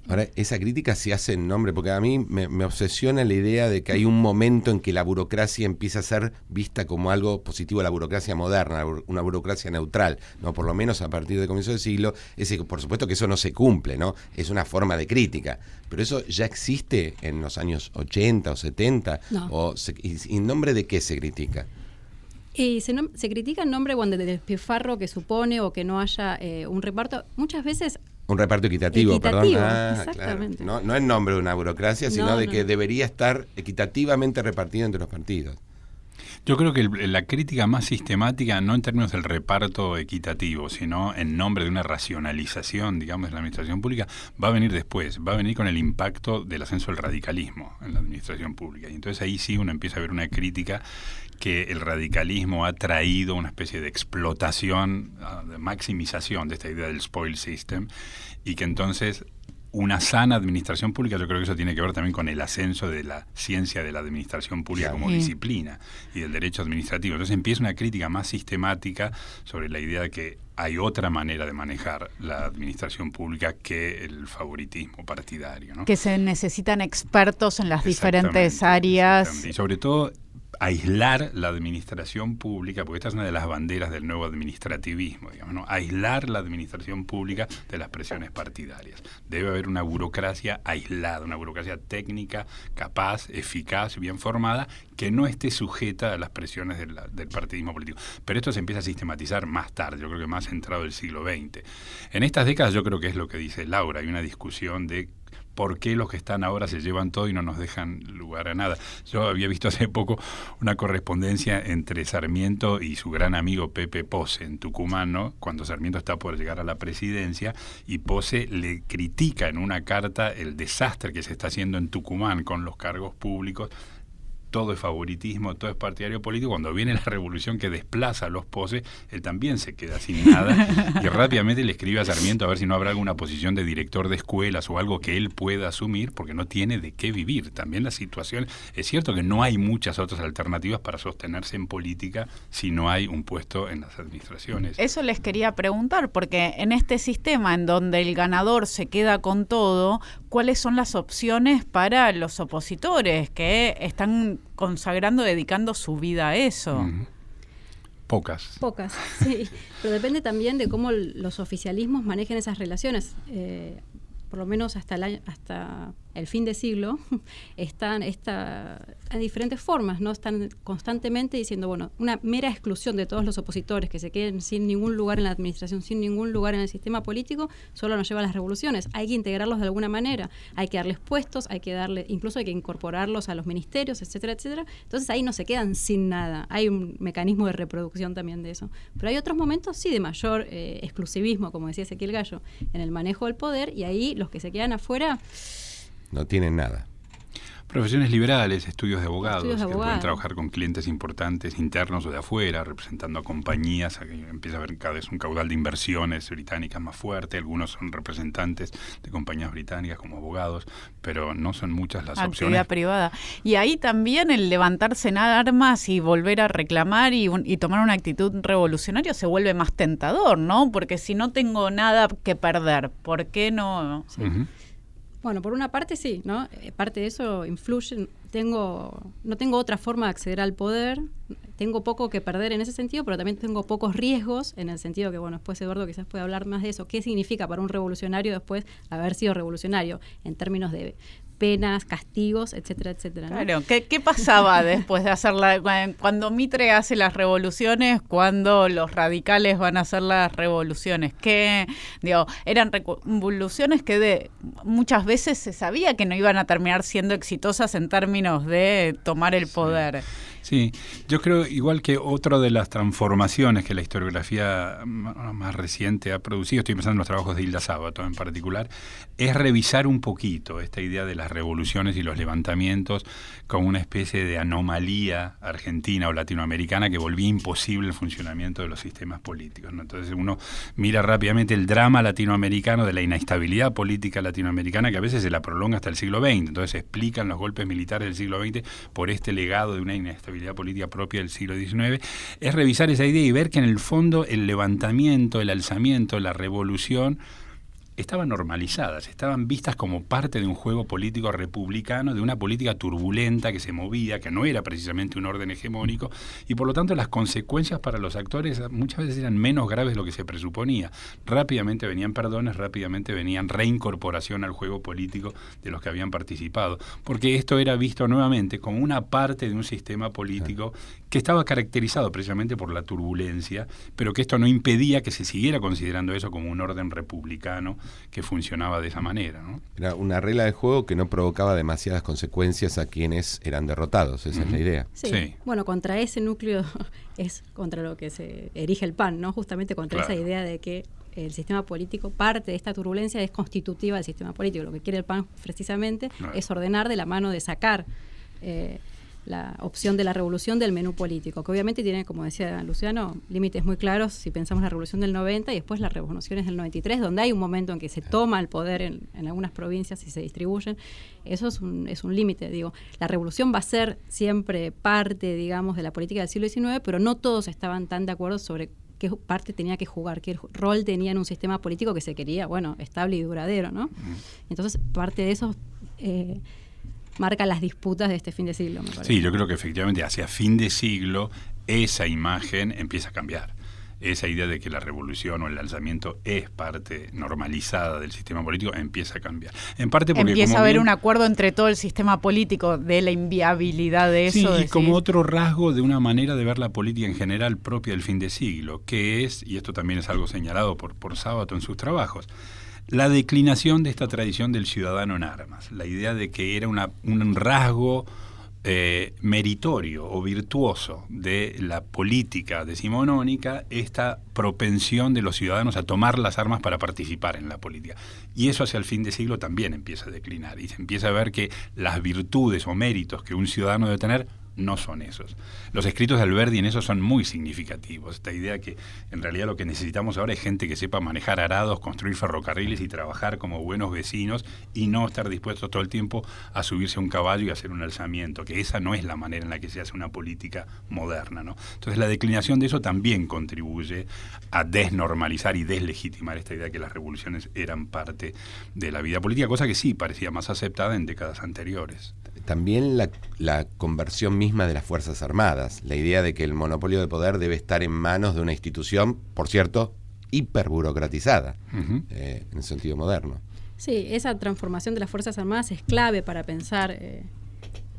Ahora, esa crítica se hace en nombre, porque a mí me, obsesiona la idea de que hay un momento en que la burocracia empieza a ser vista como algo positivo, la burocracia moderna, una burocracia neutral, no por lo menos a partir del comienzo del siglo. Es por supuesto que eso no se cumple, ¿no? Es una forma de crítica, pero eso ya existe en los años 80 o 70, o y, ¿en nombre de qué se critica? Y se, se, critica en nombre bueno, del despilfarro que supone o que no haya eh, un reparto. Muchas veces un reparto equitativo, perdón. Ah, no, no en nombre de una burocracia, sino de que debería estar equitativamente repartido entre los partidos. Yo creo que la crítica más sistemática, no en términos del reparto equitativo, sino en nombre de una racionalización, digamos, de la administración pública, va a venir después, va a venir con el impacto del ascenso del radicalismo en la administración pública. Y entonces ahí sí uno empieza a ver una crítica que el radicalismo ha traído una especie de explotación, ah, de maximización de esta idea del spoil system y que entonces una sana administración pública, yo creo que eso tiene que ver también con el ascenso de la ciencia de la administración pública como disciplina y del derecho administrativo. Entonces empieza una crítica más sistemática sobre la idea de que hay otra manera de manejar la administración pública que el favoritismo partidario. Que se necesitan expertos en las diferentes áreas. Y sobre todo aislar la administración pública, porque esta es una de las banderas del nuevo administrativismo, digamos, ¿no? aislar la administración pública de las presiones partidarias. Debe haber una burocracia aislada, una burocracia técnica, capaz, eficaz, bien formada, que no esté sujeta a las presiones del, del partidismo político. Pero esto se empieza a sistematizar más tarde, yo creo que más entrado el siglo XX. En estas décadas yo creo que es lo que dice Laura, hay una discusión de por qué los que están ahora se llevan todo y no nos dejan lugar a nada. Yo había visto hace poco una correspondencia entre Sarmiento y su gran amigo Pepe Pose en Tucumán, ¿no? cuando Sarmiento está por llegar a la presidencia, y Pose le critica en una carta el desastre que se está haciendo en Tucumán con los cargos públicos todo es favoritismo, todo es partidario político. Cuando viene la revolución que desplaza a los poses, él también se queda sin nada y rápidamente le escribe a Sarmiento a ver si no habrá alguna posición de director de escuelas o algo que él pueda asumir, porque no tiene de qué vivir. También la situación, es cierto que no hay muchas otras alternativas para sostenerse en política si no hay un puesto en las administraciones. Eso les quería preguntar, porque en este sistema en donde el ganador se queda con todo, ¿cuáles son las opciones para los opositores que están consagrando, dedicando su vida a eso. Pocas. Pocas, sí. Pero depende también de cómo los oficialismos manejen esas relaciones. Eh, por lo menos hasta el, hasta el fin de siglo, están esta, en diferentes formas, ¿no? Están constantemente diciendo, bueno, una mera exclusión de todos los opositores que se queden sin ningún lugar en la administración, sin ningún lugar en el sistema político, solo nos lleva a las revoluciones. Hay que integrarlos de alguna manera, hay que darles puestos, hay que darle, incluso hay que incorporarlos a los ministerios, etcétera, etcétera. Entonces ahí no se quedan sin nada. Hay un mecanismo de reproducción también de eso. Pero hay otros momentos, sí, de mayor eh, exclusivismo, como decía Ezequiel Gallo, en el manejo del poder, y ahí los que se quedan afuera no tienen nada. Profesiones liberales, estudios de abogados, que pueden trabajar con clientes importantes internos o de afuera, representando a compañías, empieza a haber cada vez un caudal de inversiones británicas más fuerte, algunos son representantes de compañías británicas como abogados, pero no son muchas las Actividad opciones. privada. Y ahí también el levantarse en armas y volver a reclamar y, tomar una actitud revolucionaria se vuelve más tentador, ¿no? Porque si no tengo nada que perder, ¿por qué no? Bueno, por una parte sí, ¿no? Eh, parte de eso influye. Tengo, no tengo otra forma de acceder al poder, tengo poco que perder en ese sentido, pero también tengo pocos riesgos en el sentido que, bueno, después Eduardo quizás puede hablar más de eso. ¿Qué significa para un revolucionario después haber sido revolucionario en términos de penas, castigos, etcétera, etcétera. Claro, ¿Qué, ¿qué, pasaba después de hacerla? Cuando Mitre hace las revoluciones, cuando los radicales van a hacer las revoluciones, que digo, eran revoluciones que de, muchas veces se sabía que no iban a terminar siendo exitosas en términos de tomar el poder. Sí, yo creo igual que otra de las transformaciones que la historiografía más reciente ha producido, estoy pensando en los trabajos de Hilda Sábato en particular, es revisar un poquito esta idea de las revoluciones y los levantamientos como una especie de anomalía argentina o latinoamericana que volvía imposible el funcionamiento de los sistemas políticos. Entonces uno mira rápidamente el drama latinoamericano de la inestabilidad política latinoamericana que a veces se la prolonga hasta el siglo XX. Entonces explican los golpes militares del siglo XX por este legado de una inestabilidad política propia del siglo XIX, es revisar esa idea y ver que en el fondo el levantamiento, el alzamiento, la revolución estaban normalizadas, estaban vistas como parte de un juego político republicano, de una política turbulenta que se movía, que no era precisamente un orden hegemónico, y por lo tanto las consecuencias para los actores muchas veces eran menos graves de lo que se presuponía. Rápidamente venían perdones, rápidamente venían reincorporación al juego político de los que habían participado, porque esto era visto nuevamente como una parte de un sistema político que estaba caracterizado precisamente por la turbulencia, pero que esto no impedía que se siguiera considerando eso como un orden republicano que funcionaba de esa manera. ¿no? Era una regla de juego que no provocaba demasiadas consecuencias a quienes eran derrotados, esa es la idea. Sí. Bueno, contra ese núcleo es contra lo que se erige el PAN, ¿no? Justamente contra esa idea de que el sistema político, parte de esta turbulencia es constitutiva del sistema político. Lo que quiere el PAN precisamente es ordenar de la mano de sacar eh, la opción de la revolución del menú político, que obviamente tiene, como decía Luciano, límites muy claros si pensamos la revolución del 90 y después las revoluciones del 93, donde hay un momento en que se toma el poder en, algunas provincias y se distribuyen. Eso es un, es un límite, digo. La revolución va a ser siempre parte, digamos, de la política del siglo XIX, pero no todos estaban tan de acuerdo sobre qué parte tenía que jugar, qué rol tenía en un sistema político que se quería, bueno, estable y duradero, ¿no? Entonces, parte de eso... Eh, marca las disputas de este fin de siglo. Sí, yo creo que efectivamente hacia fin de siglo esa imagen empieza a cambiar. Esa idea de que la revolución o el alzamiento es parte normalizada del sistema político empieza a cambiar. En parte porque empieza a haber un acuerdo entre todo el sistema político de la inviabilidad de eso. Sí, y como otro rasgo de una manera de ver la política en general propia del fin de siglo, que es, y esto también es algo señalado por, por Sábato en sus trabajos, la declinación de esta tradición del ciudadano en armas, la idea de que era un rasgo eh, meritorio o virtuoso de la política decimonónica esta propensión de los ciudadanos a tomar las armas para participar en la política. Y eso hacia el fin de siglo también empieza a declinar y se empieza a ver que las virtudes o méritos que un ciudadano debe tener no son esos. Los escritos de Alberdi en eso son muy significativos. Esta idea que en realidad lo que necesitamos ahora es gente que sepa manejar arados, construir ferrocarriles y trabajar como buenos vecinos y no estar dispuestos todo el tiempo a subirse a un caballo y hacer un alzamiento, que esa no es la manera en la que se hace una política moderna. ¿no? Entonces la declinación de eso también contribuye a desnormalizar y deslegitimar esta idea que las revoluciones eran parte de la vida política, cosa que sí parecía más aceptada en décadas anteriores. También la, la conversión misma de las Fuerzas Armadas, la idea de que el monopolio de poder debe estar en manos de una institución, por cierto, hiperburocratizada, eh, en el sentido moderno. Sí, esa transformación de las Fuerzas Armadas es clave para pensar eh,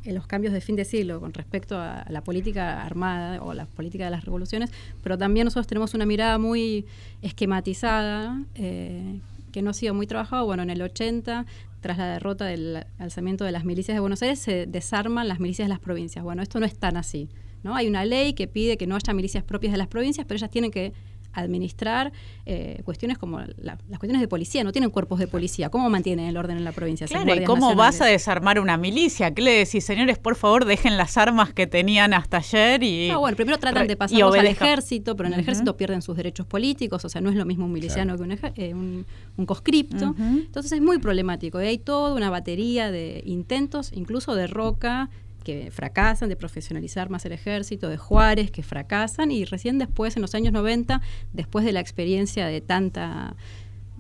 en los cambios de fin de siglo con respecto a la política armada o la política de las revoluciones, pero también nosotros tenemos una mirada muy esquematizada, eh, que no ha sido muy trabajado. Bueno, en el 80, tras la derrota del alzamiento de las milicias de Buenos Aires, se desarman las milicias de las provincias. Bueno, esto no es tan así. ¿no? Hay una ley que pide que no haya milicias propias de las provincias, pero ellas tienen que administrar eh, cuestiones como las cuestiones de policía, no tienen cuerpos de policía. ¿Cómo mantienen el orden en la provincia? Claro, ¿y cómo vas a desarmar una milicia? ¿Qué le decís, señores, por favor, dejen las armas que tenían hasta ayer y... No, bueno, primero tratan de pasarlos al ejército, pero en el ejército pierden sus derechos políticos, o sea, no es lo mismo un miliciano que un, eh, un, conscripto. Entonces es muy problemático. Y hay toda una batería de intentos, incluso de Roca, que fracasan, de profesionalizar más el ejército, de Juárez, que fracasan, y recién después, en los años 90, después de la experiencia de tanta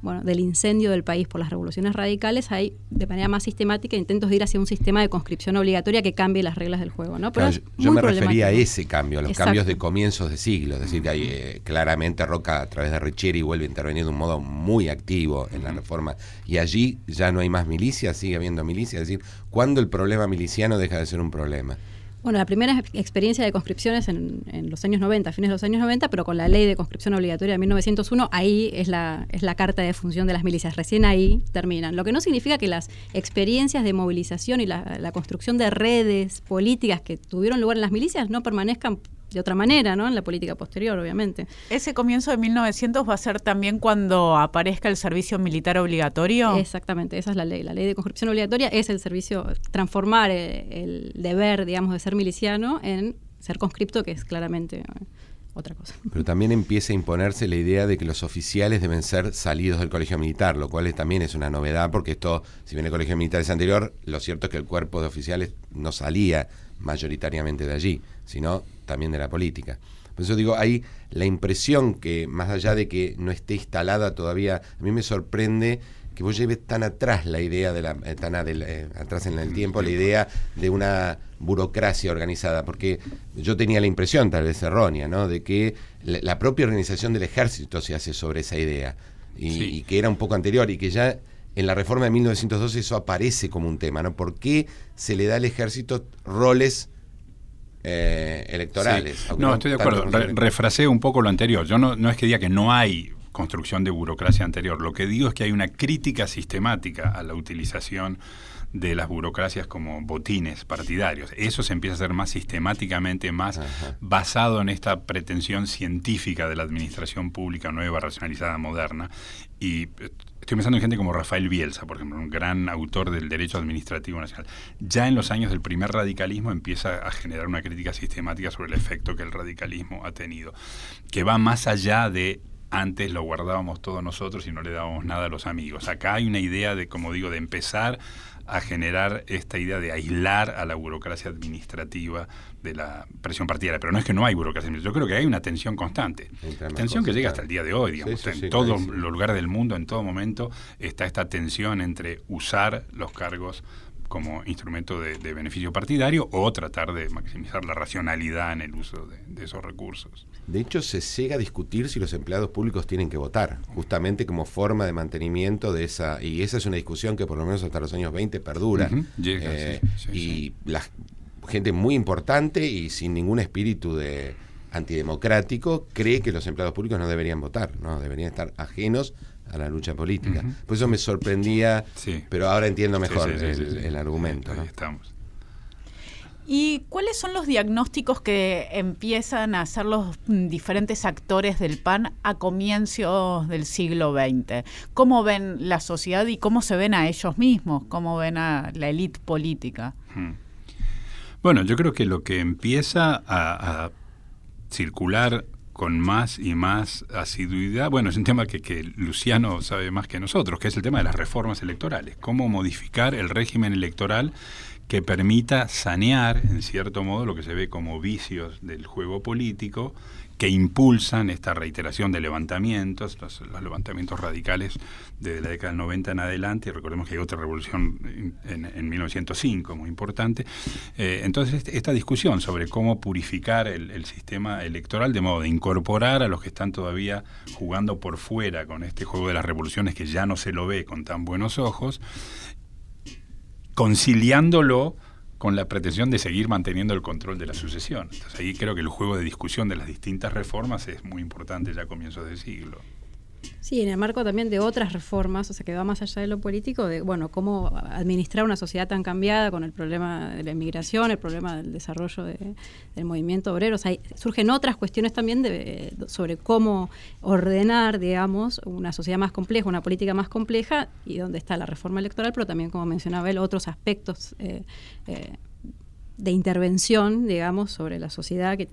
bueno, del incendio del país por las revoluciones radicales, hay de manera más sistemática intentos de ir hacia un sistema de conscripción obligatoria que cambie las reglas del juego. ¿no? Pero yo me refería a ese cambio, a los cambios de comienzos de siglo, es decir, que hay, eh, claramente Roca a través de Richieri vuelve a intervenir de un modo muy activo en la reforma y allí ya no hay más milicia, sigue habiendo milicia, es decir, ¿cuándo el problema miliciano deja de ser un problema? Bueno, la primera experiencia de conscripciones en, los años 90, fines de los años 90, pero con la ley de conscripción obligatoria de 1901, ahí es la, es la carta de función de las milicias. Recién ahí terminan. Lo que no significa que las experiencias de movilización y la construcción de redes políticas que tuvieron lugar en las milicias no permanezcan de otra manera, ¿no? En la política posterior, obviamente. Ese comienzo de 1900 va a ser también cuando aparezca el servicio militar obligatorio. Exactamente, esa es la ley. La ley de conscripción obligatoria es el servicio, transformar el, deber, digamos, de ser miliciano en ser conscripto, que es claramente eh, otra cosa. Pero también empieza a imponerse la idea de que los oficiales deben ser salidos del colegio militar, lo cual también es una novedad, porque esto, si bien el colegio militar es anterior, lo cierto es que el cuerpo de oficiales no salía mayoritariamente de allí, sino también de la política. Por eso digo, hay la impresión que, más allá de que no esté instalada todavía, a mí me sorprende que vos lleves tan atrás la idea de la, eh, tan eh, atrás en el tiempo, la idea de una burocracia organizada, porque yo tenía la impresión, tal vez errónea, ¿no? de que la, propia organización del ejército se hace sobre esa idea, y, que era un poco anterior, y que ya en la reforma de 1912 eso aparece como un tema, ¿no? ¿Por qué se le da al ejército roles eh, electorales. No, estoy de acuerdo. refraseo un poco lo anterior. Yo no, no es que diga que no hay construcción de burocracia anterior. Lo que digo es que hay una crítica sistemática a la utilización de las burocracias como botines partidarios. Eso se empieza a hacer más sistemáticamente, más basado en esta pretensión científica de la administración pública nueva, racionalizada, moderna. Y Estoy pensando en gente como Rafael Bielsa, por ejemplo, un gran autor del derecho administrativo nacional. Ya en los años del primer radicalismo empieza a generar una crítica sistemática sobre el efecto que el radicalismo ha tenido, que va más allá de antes lo guardábamos todos nosotros y no le dábamos nada a los amigos. Acá hay una idea de, como digo, de empezar a generar esta idea de aislar a la burocracia administrativa de la presión partidaria. Pero no es que no hay burocracia administrativa, yo creo que hay una tensión constante. Tensión que llega hasta el día de hoy, digamos. en todos los lugares del mundo, en todo momento, está esta tensión entre usar los cargos como instrumento de, beneficio partidario o tratar de maximizar la racionalidad en el uso de, esos recursos. De hecho, se llega a discutir si los empleados públicos tienen que votar, justamente como forma de mantenimiento de esa, y esa es una discusión que por lo menos hasta los años 20 perdura. Eh, y la gente muy importante y sin ningún espíritu de antidemocrático cree que los empleados públicos no deberían votar, no deberían estar ajenos a la lucha política. Por eso me sorprendía, pero ahora entiendo mejor el, argumento. estamos. ¿Y cuáles son los diagnósticos que empiezan a hacer los diferentes actores del PAN a comienzos del siglo XX? ¿Cómo ven la sociedad y cómo se ven a ellos mismos? ¿Cómo ven a la élite política? Bueno, yo creo que lo que empieza a, circular con más y más asiduidad. Bueno, es un tema que, Luciano sabe más que nosotros, que es el tema de las reformas electorales. Cómo modificar el régimen electoral que permita sanear, en cierto modo, lo que se ve como vicios del juego político que impulsan esta reiteración de levantamientos, los, levantamientos radicales desde la década del 90 en adelante, y recordemos que hay otra revolución en, 1905 muy importante. Eh, entonces, este, esta discusión sobre cómo purificar el, sistema electoral de modo de incorporar a los que están todavía jugando por fuera con este juego de las revoluciones que ya no se lo ve con tan buenos ojos, conciliándolo con la pretensión de seguir manteniendo el control de la sucesión. Entonces ahí creo que el juego de discusión de las distintas reformas es muy importante ya a comienzos del siglo. Sí, en el marco también de otras reformas, o sea, que va más allá de lo político, de, bueno, cómo administrar una sociedad tan cambiada con el problema de la inmigración, el problema del desarrollo del movimiento obrero. O sea, surgen otras cuestiones también de, sobre cómo ordenar, digamos, una sociedad más compleja, una política más compleja, y donde está la reforma electoral, pero también, como mencionaba él, otros aspectos eh, eh, de intervención, digamos, sobre la sociedad que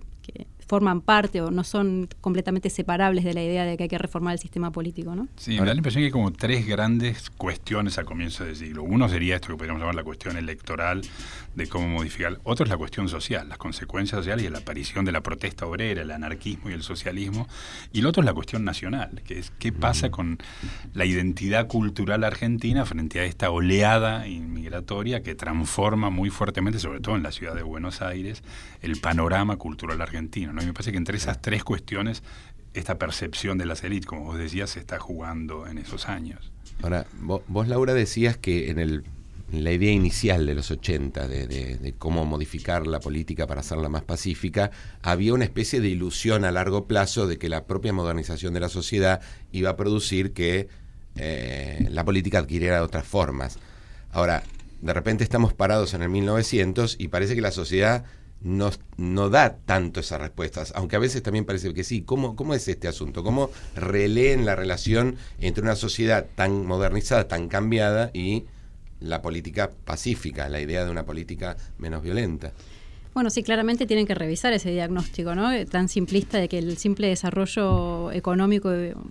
forman parte o no son completamente separables de la idea de que hay que reformar el sistema político, ¿no? Sí, me da la impresión que hay como tres grandes cuestiones a comienzo del siglo. Uno sería esto que podríamos llamar la cuestión electoral, de cómo modificar. Otro es la cuestión social, las consecuencias sociales y la aparición de la protesta obrera, el anarquismo y el socialismo. Y el otro es la cuestión nacional, que es qué pasa con la identidad cultural argentina frente a esta oleada inmigratoria que transforma muy fuertemente, sobre todo en la ciudad de Buenos Aires, el panorama cultural argentino. Y me parece que entre esas tres cuestiones, esta percepción de las élites, como vos decías, se está jugando en esos años. Ahora, vos, Laura, decías que en el la idea inicial de los 80 de, cómo modificar la política para hacerla más pacífica, había una especie de ilusión a largo plazo de que la propia modernización de la sociedad iba a producir que eh, la política adquiriera otras formas. Ahora, de repente estamos parados en el 1900 y parece que la sociedad no, no da tanto esas respuestas, aunque a veces también parece que sí. ¿Cómo, ¿Cómo es este asunto? ¿Cómo releen la relación entre una sociedad tan modernizada, tan cambiada y la política pacífica, la idea de una política menos violenta? Bueno, sí, claramente tienen que revisar ese diagnóstico, ¿no? Tan simplista de que el simple desarrollo económico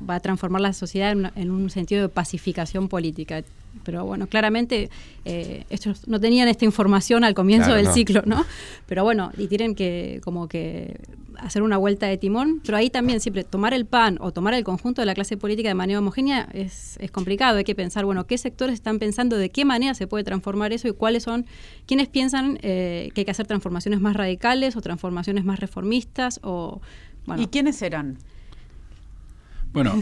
va a transformar la sociedad en, un sentido de pacificación política. Pero bueno, claramente eh, estos no tenían esta información al comienzo del ciclo, ¿no? Pero bueno, y tienen que como que hacer una vuelta de timón, pero ahí también siempre tomar el PAN o tomar el conjunto de la clase política de manera homogénea es, es complicado. Hay que pensar, bueno, qué sectores están pensando, de qué manera se puede transformar eso y cuáles son, quiénes piensan eh, que hay que hacer transformaciones más radicales o transformaciones más reformistas o... ¿Y quiénes serán? Bueno,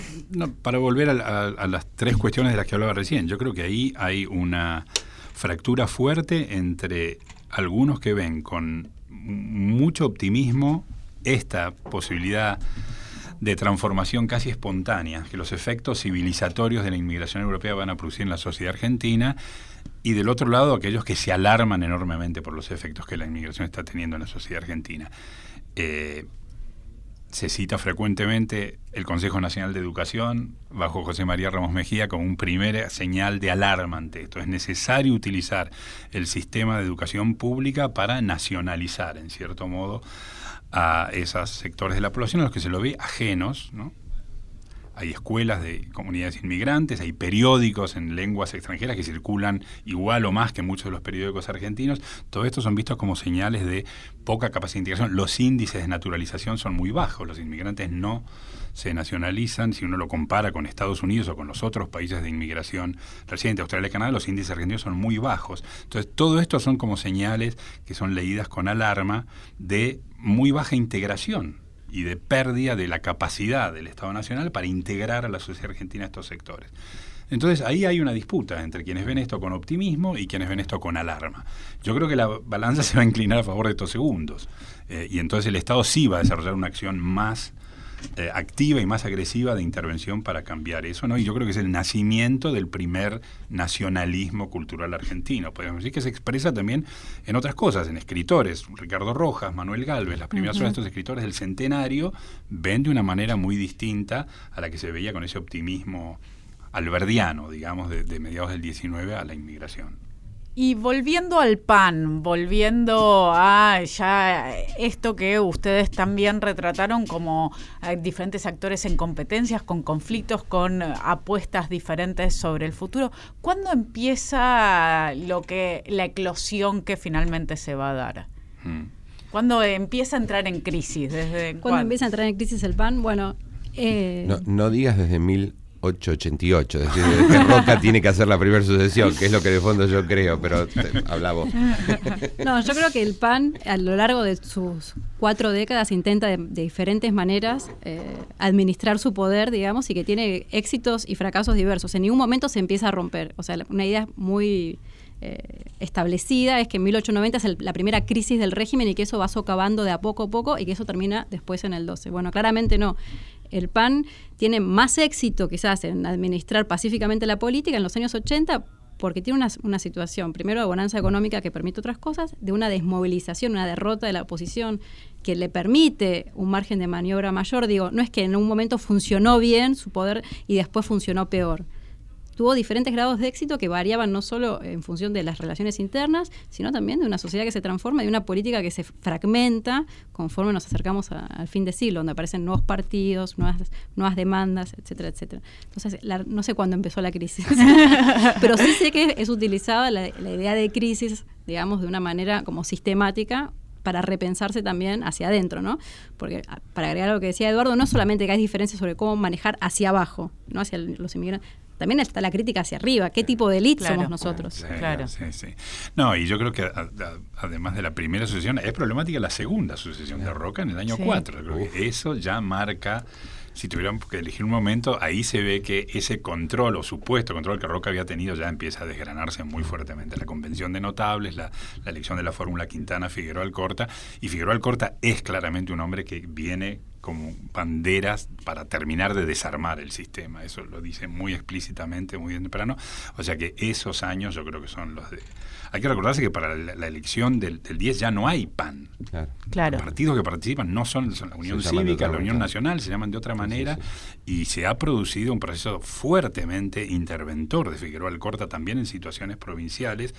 para volver a, las tres cuestiones de las que hablaba recién, yo creo que ahí hay una fractura fuerte entre algunos que ven con mucho optimismo esta posibilidad de transformación casi espontánea que los efectos civilizatorios de la inmigración europea van a producir en la sociedad argentina y del otro lado aquellos que se alarman enormemente por los efectos que la inmigración está teniendo en la sociedad argentina. Eh, se cita frecuentemente el Consejo Nacional de Educación bajo José María Ramos Mejía como un primer señal de alarma ante esto. Es necesario utilizar el sistema de educación pública para nacionalizar, en cierto modo, a esos sectores de la población a los que se lo ve ajenos, ¿no? Hay escuelas de comunidades inmigrantes, hay periódicos en lenguas extranjeras que circulan igual o más que muchos de los periódicos argentinos. Todo esto son vistos como señales de poca capacidad de integración. Los índices de naturalización son muy bajos. Los inmigrantes no se nacionalizan. Si uno lo compara con Estados Unidos o con los otros países de inmigración reciente, Australia y Canadá, los índices argentinos son muy bajos. Entonces, todo esto son como señales que son leídas con alarma de muy baja integración y de pérdida de la capacidad del Estado Nacional para integrar a la sociedad argentina estos sectores. Entonces ahí hay una disputa entre quienes ven esto con optimismo y quienes ven esto con alarma. Yo creo que la balanza se va a inclinar a favor de estos segundos. Eh, y entonces el Estado sí va a desarrollar una acción más eh, activa y más agresiva de intervención para cambiar eso, ¿no? Y yo creo que es el nacimiento del primer nacionalismo cultural argentino, podemos decir que se expresa también en otras cosas, en escritores, Ricardo Rojas, Manuel Galvez, las primeras obras de estos escritores del centenario ven de una manera muy distinta a la que se veía con ese optimismo alberdiano, digamos, de, de mediados del 19 a la inmigración. Y volviendo al PAN, volviendo a ya esto que ustedes también retrataron como eh, diferentes actores en competencias, con conflictos, con apuestas diferentes sobre el futuro, ¿cuándo empieza lo que la eclosión que finalmente se va a dar? Hmm. ¿Cuándo empieza a entrar en crisis? ¿Desde ¿Cuándo empieza a entrar en crisis el PAN? Bueno, eh, no, no digas desde mil 888, es decir, que Roca tiene que hacer la primera sucesión, que es lo que de fondo yo creo, pero habla vos. No, yo creo que el PAN a lo largo de sus cuatro décadas intenta de, diferentes maneras eh, administrar su poder, digamos, y que tiene éxitos y fracasos diversos. En ningún momento se empieza a romper. O sea, una idea muy eh, establecida es que en 1890 es la primera crisis del régimen y que eso va socavando de a poco a poco y que eso termina después en el 12. Bueno, claramente no. El PAN tiene más éxito quizás en administrar pacíficamente la política en los años 80 porque tiene una, una, situación, primero de bonanza económica que permite otras cosas, de una desmovilización, una derrota de la oposición que le permite un margen de maniobra mayor. Digo, no es que en un momento funcionó bien su poder y después funcionó peor tuvo diferentes grados de éxito que variaban no solo en función de las relaciones internas, sino también de una sociedad que se transforma y una política que se fragmenta conforme nos acercamos al fin de siglo, donde aparecen nuevos partidos, nuevas, demandas, etcétera, etcétera. Entonces, no sé cuándo empezó la crisis, pero sí sé que es utilizada la, la idea de crisis, digamos, de una manera como sistemática para repensarse también hacia adentro, ¿no? Porque para agregar lo que decía Eduardo, no solamente que hay diferencias sobre cómo manejar hacia abajo, ¿no? Hacia los inmigrantes, también está la crítica hacia arriba. ¿Qué tipo de elite somos nosotros? claro. Sí, sí. No, y yo creo que además de la primera sucesión, es problemática la segunda sucesión de Roca en el año 4. Creo que eso ya marca si tuvieran que elegir un momento, ahí se ve que ese control o supuesto control que Roca había tenido ya empieza a desgranarse muy fuertemente. La convención de notables, la, la elección de la fórmula Quintana, Figueroa Alcorta, y Figueroa Alcorta es claramente un hombre que viene como banderas para terminar de desarmar el sistema. Eso lo dice muy explícitamente, muy temprano. O sea que esos años yo creo que son los de... Hay que recordarse que para la, elección del, 10 ya no hay PAN. Claro. Los partidos que participan no son, la Unión Cívica, la Unión Nacional, se llaman de otra manera. Y se ha producido un proceso fuertemente interventor de Figueroa Alcorta también en situaciones provinciales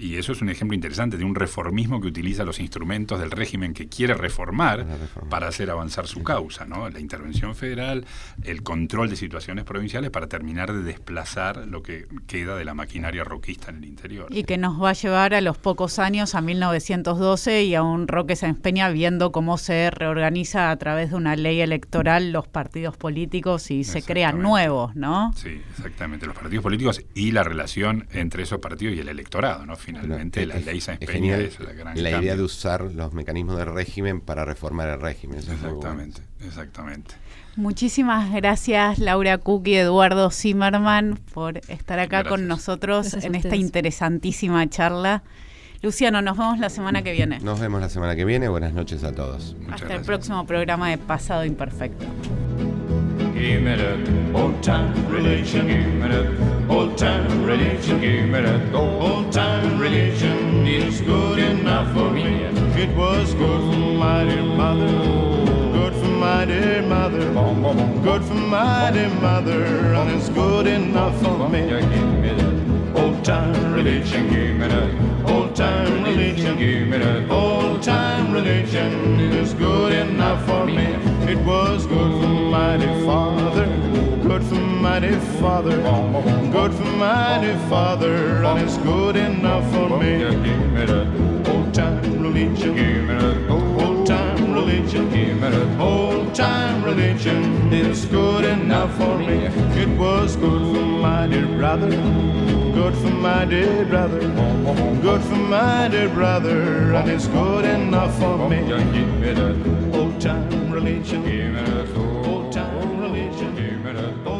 y eso es un ejemplo interesante de un reformismo que utiliza los instrumentos del régimen que quiere reformar para, hacer avanzar su causa, ¿no? La intervención federal, el control de situaciones provinciales para terminar de desplazar lo que queda de la maquinaria roquista en el interior. Y que nos va a llevar a los pocos años, a 1912, y a un Roque Sáenz Peña viendo cómo se reorganiza a través de una ley electoral los partidos políticos y se crean nuevos, ¿no? Sí, exactamente. Los partidos políticos y la relación entre esos partidos y el electorado, ¿no? Finalmente la ley Sáenz Peña es la gran La idea de usar los mecanismos del régimen para reformar el régimen. exactamente, exactamente. Muchísimas gracias Laura Cook y Eduardo Zimmerman por estar acá con nosotros en esta interesantísima charla. Luciano, nos vemos la semana que viene. Nos vemos la semana que viene. Buenas noches a todos. Hasta el próximo programa de Pasado Imperfecto. Give me that old time religion. Give me that old time religion. Give me that old time religion. It's good enough for me. It was good for my dear mother. Good for my dear mother. Good for my dear mother. And it's good enough for me. Give me that old time religion. Give me that old time religion. Give me that old time religion. It's good enough for me. It was good for mighty Father, good for mighty Father, good for mighty Father, and it's good enough for me. Give me that old time religion, attention. Give me a whole time religion. It's good enough for me. It was good for my dear brother. Good for my dear brother. Good for my dear brother. And it's good enough for me. Give time religion. Give time religion. Give